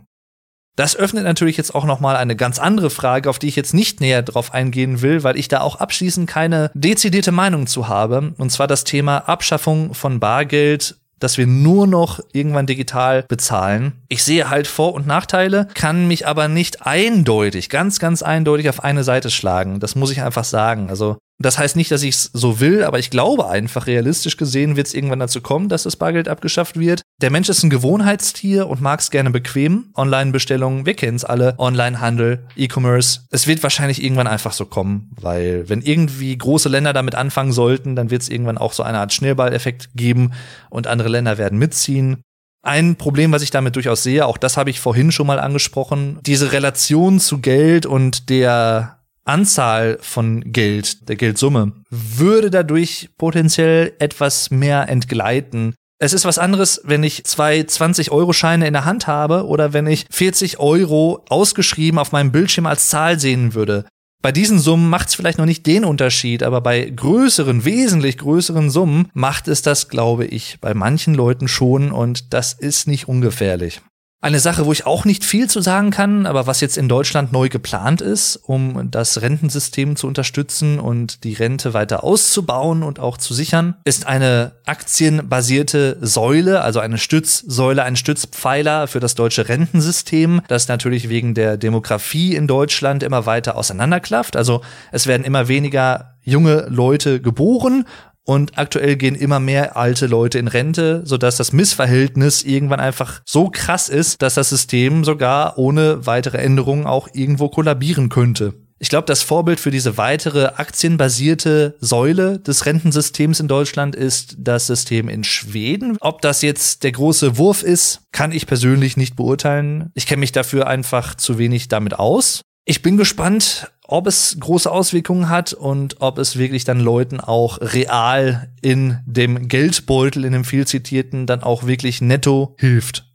Das öffnet natürlich jetzt auch nochmal eine ganz andere Frage, auf die ich jetzt nicht näher drauf eingehen will, weil ich da auch abschließend keine dezidierte Meinung zu habe. Und zwar das Thema Abschaffung von Bargeld dass wir nur noch irgendwann digital bezahlen. Ich sehe halt Vor- und Nachteile, kann mich aber nicht eindeutig, ganz, ganz eindeutig auf eine Seite schlagen. Das muss ich einfach sagen. Also das heißt nicht, dass ich es so will, aber ich glaube einfach, realistisch gesehen wird es irgendwann dazu kommen, dass das Bargeld abgeschafft wird. Der Mensch ist ein Gewohnheitstier und mag es gerne bequem. Online-Bestellungen, wir kennen es alle. Online-Handel, E-Commerce. Es wird wahrscheinlich irgendwann einfach so kommen, weil wenn irgendwie große Länder damit anfangen sollten, dann wird es irgendwann auch so eine Art Schnellballeffekt geben und andere Länder werden mitziehen. Ein Problem, was ich damit durchaus sehe, auch das habe ich vorhin schon mal angesprochen, diese Relation zu Geld und der Anzahl von Geld, der Geldsumme, würde dadurch potenziell etwas mehr entgleiten. Es ist was anderes, wenn ich zwei 20-Euro-Scheine in der Hand habe oder wenn ich 40 Euro ausgeschrieben auf meinem Bildschirm als Zahl sehen würde. Bei diesen Summen macht es vielleicht noch nicht den Unterschied, aber bei größeren, wesentlich größeren Summen macht es das, glaube ich, bei manchen Leuten schon und das ist nicht ungefährlich. Eine Sache, wo ich auch nicht viel zu sagen kann, aber was jetzt in Deutschland neu geplant ist, um das Rentensystem zu unterstützen und die Rente weiter auszubauen und auch zu sichern, ist eine aktienbasierte Säule, also eine Stützsäule, ein Stützpfeiler für das deutsche Rentensystem, das natürlich wegen der Demografie in Deutschland immer weiter auseinanderklafft. Also es werden immer weniger junge Leute geboren und aktuell gehen immer mehr alte Leute in Rente, sodass das Missverhältnis irgendwann einfach so krass ist, dass das System sogar ohne weitere Änderungen auch irgendwo kollabieren könnte. Ich glaube, das Vorbild für diese weitere aktienbasierte Säule des Rentensystems in Deutschland ist das System in Schweden. Ob das jetzt der große Wurf ist, kann ich persönlich nicht beurteilen. Ich kenne mich dafür einfach zu wenig damit aus. Ich bin gespannt, ob es große Auswirkungen hat und ob es wirklich dann Leuten auch real in dem Geldbeutel, in dem viel zitierten, dann auch wirklich netto hilft.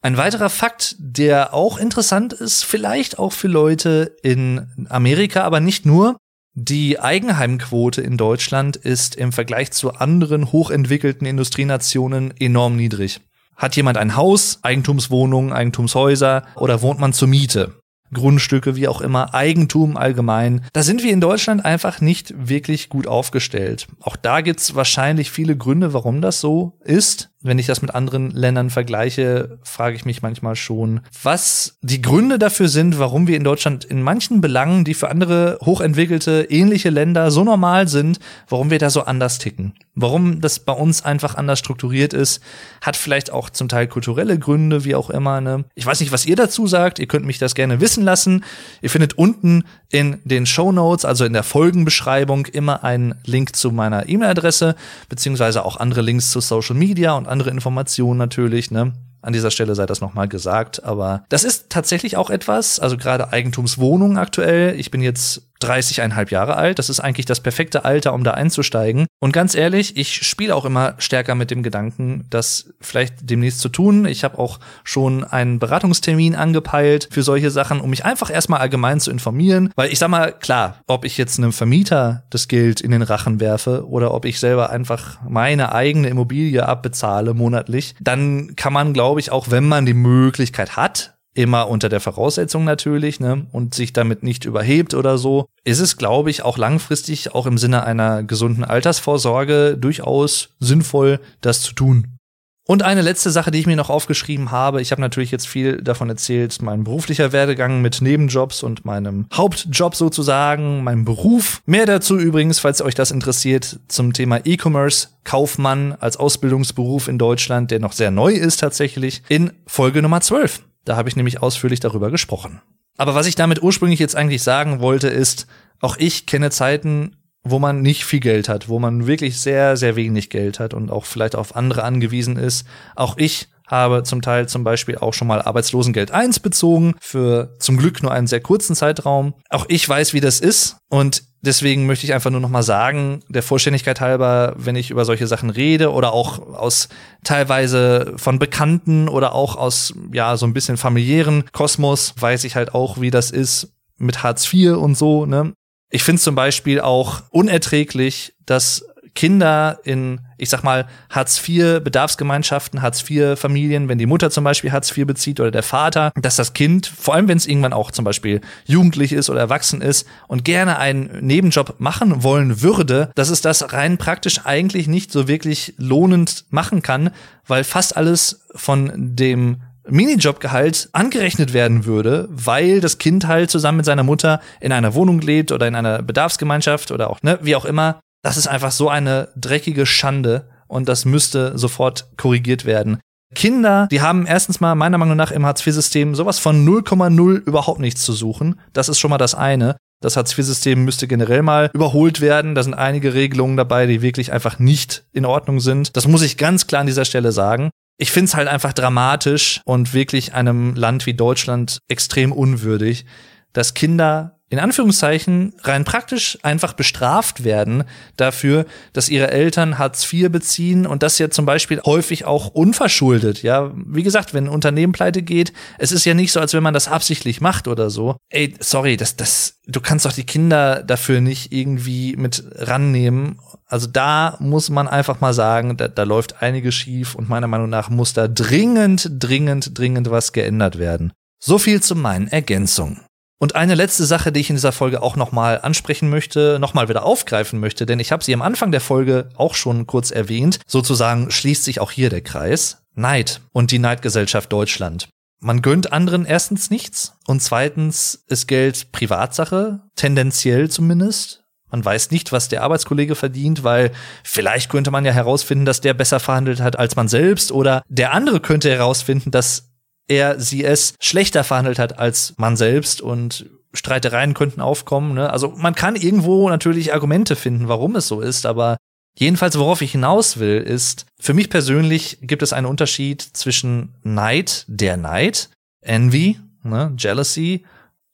Ein weiterer Fakt, der auch interessant ist, vielleicht auch für Leute in Amerika, aber nicht nur, die Eigenheimquote in Deutschland ist im Vergleich zu anderen hochentwickelten Industrienationen enorm niedrig. Hat jemand ein Haus, Eigentumswohnungen, Eigentumshäuser oder wohnt man zur Miete? Grundstücke, wie auch immer, Eigentum allgemein. Da sind wir in Deutschland einfach nicht wirklich gut aufgestellt. Auch da gibt's wahrscheinlich viele Gründe, warum das so ist wenn ich das mit anderen Ländern vergleiche, frage ich mich manchmal schon, was die Gründe dafür sind, warum wir in Deutschland in manchen Belangen, die für andere hochentwickelte, ähnliche Länder so normal sind, warum wir da so anders ticken. Warum das bei uns einfach anders strukturiert ist, hat vielleicht auch zum Teil kulturelle Gründe, wie auch immer. Ne? Ich weiß nicht, was ihr dazu sagt. Ihr könnt mich das gerne wissen lassen. Ihr findet unten in den Show Notes, also in der Folgenbeschreibung, immer einen Link zu meiner E-Mail-Adresse, beziehungsweise auch andere Links zu Social Media und andere Informationen natürlich, ne? An dieser Stelle sei das nochmal gesagt, aber das ist tatsächlich auch etwas, also gerade Eigentumswohnungen aktuell. Ich bin jetzt 30,5 Jahre alt. Das ist eigentlich das perfekte Alter, um da einzusteigen. Und ganz ehrlich, ich spiele auch immer stärker mit dem Gedanken, das vielleicht demnächst zu tun. Ich habe auch schon einen Beratungstermin angepeilt für solche Sachen, um mich einfach erstmal allgemein zu informieren. Weil ich sag mal, klar, ob ich jetzt einem Vermieter das Geld in den Rachen werfe oder ob ich selber einfach meine eigene Immobilie abbezahle monatlich, dann kann man, glaube ich, auch wenn man die Möglichkeit hat, immer unter der Voraussetzung natürlich, ne, und sich damit nicht überhebt oder so, ist es, glaube ich, auch langfristig, auch im Sinne einer gesunden Altersvorsorge, durchaus sinnvoll, das zu tun. Und eine letzte Sache, die ich mir noch aufgeschrieben habe, ich habe natürlich jetzt viel davon erzählt, mein beruflicher Werdegang mit Nebenjobs und meinem Hauptjob sozusagen, meinem Beruf. Mehr dazu übrigens, falls euch das interessiert, zum Thema E-Commerce, Kaufmann als Ausbildungsberuf in Deutschland, der noch sehr neu ist tatsächlich, in Folge Nummer 12. Da habe ich nämlich ausführlich darüber gesprochen. Aber was ich damit ursprünglich jetzt eigentlich sagen wollte, ist, auch ich kenne Zeiten, wo man nicht viel Geld hat, wo man wirklich sehr, sehr wenig Geld hat und auch vielleicht auf andere angewiesen ist. Auch ich habe zum Teil zum Beispiel auch schon mal Arbeitslosengeld 1 bezogen, für zum Glück nur einen sehr kurzen Zeitraum. Auch ich weiß, wie das ist und deswegen möchte ich einfach nur noch mal sagen, der Vollständigkeit halber, wenn ich über solche Sachen rede oder auch aus teilweise von Bekannten oder auch aus ja so ein bisschen familiären Kosmos, weiß ich halt auch, wie das ist mit Hartz IV und so. Ne? Ich finde zum Beispiel auch unerträglich, dass Kinder in, ich sag mal, Hartz-IV-Bedarfsgemeinschaften, Hartz-IV-Familien, wenn die Mutter zum Beispiel Hartz IV bezieht oder der Vater, dass das Kind, vor allem wenn es irgendwann auch zum Beispiel jugendlich ist oder erwachsen ist und gerne einen Nebenjob machen wollen würde, dass es das rein praktisch eigentlich nicht so wirklich lohnend machen kann, weil fast alles von dem Minijobgehalt angerechnet werden würde, weil das Kind halt zusammen mit seiner Mutter in einer Wohnung lebt oder in einer Bedarfsgemeinschaft oder auch, ne, wie auch immer, das ist einfach so eine dreckige Schande und das müsste sofort korrigiert werden. Kinder, die haben erstens mal meiner Meinung nach im Hartz-IV-System sowas von 0,0 überhaupt nichts zu suchen. Das ist schon mal das eine. Das Hartz-IV-System müsste generell mal überholt werden. Da sind einige Regelungen dabei, die wirklich einfach nicht in Ordnung sind. Das muss ich ganz klar an dieser Stelle sagen. Ich find's halt einfach dramatisch und wirklich einem Land wie Deutschland extrem unwürdig, dass Kinder in Anführungszeichen rein praktisch einfach bestraft werden dafür, dass ihre Eltern Hartz IV beziehen und das ja zum Beispiel häufig auch unverschuldet. Ja, wie gesagt, wenn ein Unternehmen pleite geht, es ist ja nicht so, als wenn man das absichtlich macht oder so. Ey, sorry, das, das, du kannst doch die Kinder dafür nicht irgendwie mit rannehmen. Also da muss man einfach mal sagen, da, da läuft einiges schief und meiner Meinung nach muss da dringend, dringend, dringend was geändert werden. So viel zu meinen Ergänzungen. Und eine letzte Sache, die ich in dieser Folge auch nochmal ansprechen möchte, nochmal wieder aufgreifen möchte, denn ich habe sie am Anfang der Folge auch schon kurz erwähnt. Sozusagen schließt sich auch hier der Kreis. Neid und die Neidgesellschaft Deutschland. Man gönnt anderen erstens nichts und zweitens ist Geld Privatsache, tendenziell zumindest. Man weiß nicht, was der Arbeitskollege verdient, weil vielleicht könnte man ja herausfinden, dass der besser verhandelt hat als man selbst oder der andere könnte herausfinden, dass er sie es schlechter verhandelt hat als man selbst und Streitereien könnten aufkommen. Ne? Also man kann irgendwo natürlich Argumente finden, warum es so ist, aber jedenfalls, worauf ich hinaus will, ist, für mich persönlich gibt es einen Unterschied zwischen Neid, der Neid, Envy, ne, Jealousy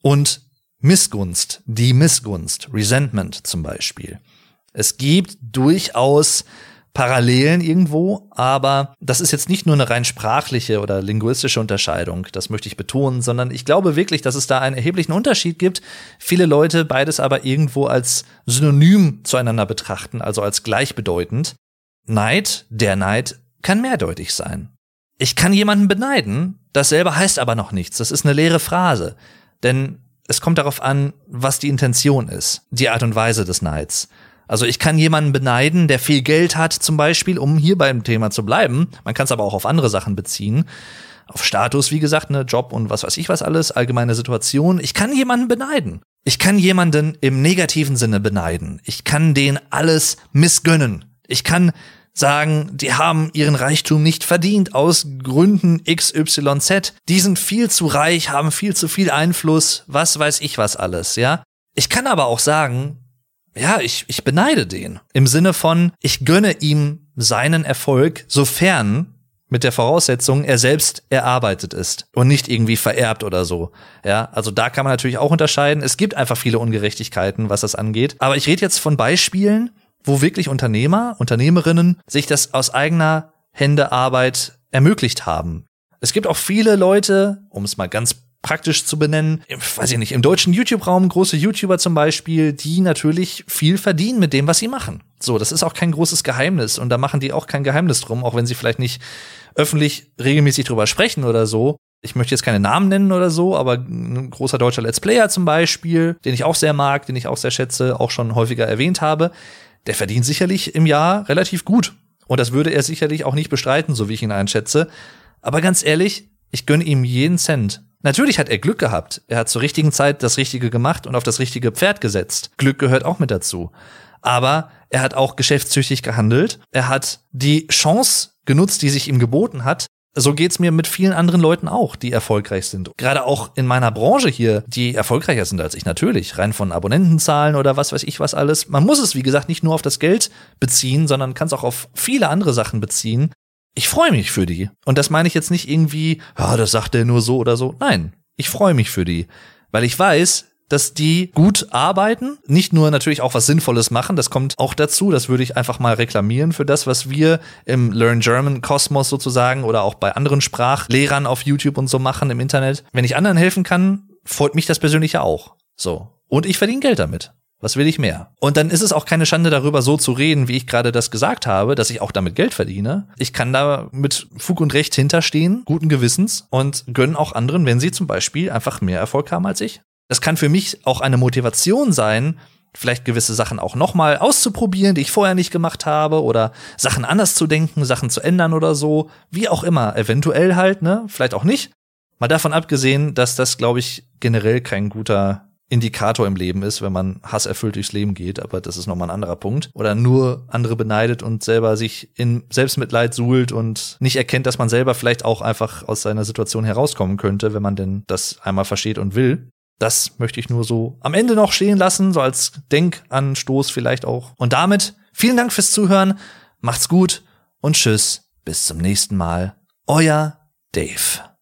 und Missgunst, die Missgunst, Resentment zum Beispiel. Es gibt durchaus Parallelen irgendwo, aber das ist jetzt nicht nur eine rein sprachliche oder linguistische Unterscheidung, das möchte ich betonen, sondern ich glaube wirklich, dass es da einen erheblichen Unterschied gibt. Viele Leute beides aber irgendwo als synonym zueinander betrachten, also als gleichbedeutend. Neid, der Neid, kann mehrdeutig sein. Ich kann jemanden beneiden, dasselbe heißt aber noch nichts, das ist eine leere Phrase. Denn es kommt darauf an, was die Intention ist, die Art und Weise des Neids. Also ich kann jemanden beneiden, der viel Geld hat, zum Beispiel, um hier beim Thema zu bleiben. Man kann es aber auch auf andere Sachen beziehen. Auf Status, wie gesagt, ne, Job und was weiß ich was alles, allgemeine Situation. Ich kann jemanden beneiden. Ich kann jemanden im negativen Sinne beneiden. Ich kann den alles missgönnen. Ich kann sagen, die haben ihren Reichtum nicht verdient aus Gründen XYZ. Die sind viel zu reich, haben viel zu viel Einfluss, was weiß ich was alles, ja. Ich kann aber auch sagen, ja, ich, ich beneide den. Im Sinne von, ich gönne ihm seinen Erfolg, sofern mit der Voraussetzung, er selbst erarbeitet ist und nicht irgendwie vererbt oder so. Ja, also da kann man natürlich auch unterscheiden. Es gibt einfach viele Ungerechtigkeiten, was das angeht. Aber ich rede jetzt von Beispielen, wo wirklich Unternehmer, Unternehmerinnen sich das aus eigener Hände Arbeit ermöglicht haben. Es gibt auch viele Leute, um es mal ganz praktisch zu benennen, weiß ich nicht, im deutschen YouTube-Raum große YouTuber zum Beispiel, die natürlich viel verdienen mit dem, was sie machen. So, das ist auch kein großes Geheimnis und da machen die auch kein Geheimnis drum, auch wenn sie vielleicht nicht öffentlich regelmäßig drüber sprechen oder so. Ich möchte jetzt keine Namen nennen oder so, aber ein großer deutscher Let's Player zum Beispiel, den ich auch sehr mag, den ich auch sehr schätze, auch schon häufiger erwähnt habe, der verdient sicherlich im Jahr relativ gut. Und das würde er sicherlich auch nicht bestreiten, so wie ich ihn einschätze. Aber ganz ehrlich, ich gönne ihm jeden Cent. Natürlich hat er Glück gehabt. Er hat zur richtigen Zeit das Richtige gemacht und auf das richtige Pferd gesetzt. Glück gehört auch mit dazu. Aber er hat auch geschäftstüchtig gehandelt. Er hat die Chance genutzt, die sich ihm geboten hat. So geht's mir mit vielen anderen Leuten auch, die erfolgreich sind. Gerade auch in meiner Branche hier, die erfolgreicher sind als ich natürlich, rein von Abonnentenzahlen oder was weiß ich was alles. Man muss es, wie gesagt, nicht nur auf das Geld beziehen, sondern kann es auch auf viele andere Sachen beziehen ich freue mich für die. Und das meine ich jetzt nicht irgendwie, ja, das sagt er nur so oder so. Nein, ich freue mich für die, weil ich weiß, dass die gut arbeiten, nicht nur natürlich auch was Sinnvolles machen, das kommt auch dazu, das würde ich einfach mal reklamieren für das, was wir im Learn German Kosmos sozusagen oder auch bei anderen Sprachlehrern auf YouTube und so machen im Internet. Wenn ich anderen helfen kann, freut mich das persönlich ja auch. So. Und ich verdiene Geld damit. Was will ich mehr? Und dann ist es auch keine Schande darüber, so zu reden, wie ich gerade das gesagt habe, dass ich auch damit Geld verdiene. Ich kann da mit Fug und Recht hinterstehen, guten Gewissens und gönnen auch anderen, wenn sie zum Beispiel einfach mehr Erfolg haben als ich. Das kann für mich auch eine Motivation sein, vielleicht gewisse Sachen auch nochmal auszuprobieren, die ich vorher nicht gemacht habe oder Sachen anders zu denken, Sachen zu ändern oder so, wie auch immer, eventuell halt, ne, vielleicht auch nicht. Mal davon abgesehen, dass das, glaube ich, generell kein guter Indikator im Leben ist, wenn man hasserfüllt durchs Leben geht, aber das ist nochmal ein anderer Punkt. Oder nur andere beneidet und selber sich in Selbstmitleid suhlt und nicht erkennt, dass man selber vielleicht auch einfach aus seiner Situation herauskommen könnte, wenn man denn das einmal versteht und will. Das möchte ich nur so am Ende noch stehen lassen, so als Denkanstoß vielleicht auch. Und damit vielen Dank fürs Zuhören, macht's gut und tschüss, bis zum nächsten Mal Euer Dave.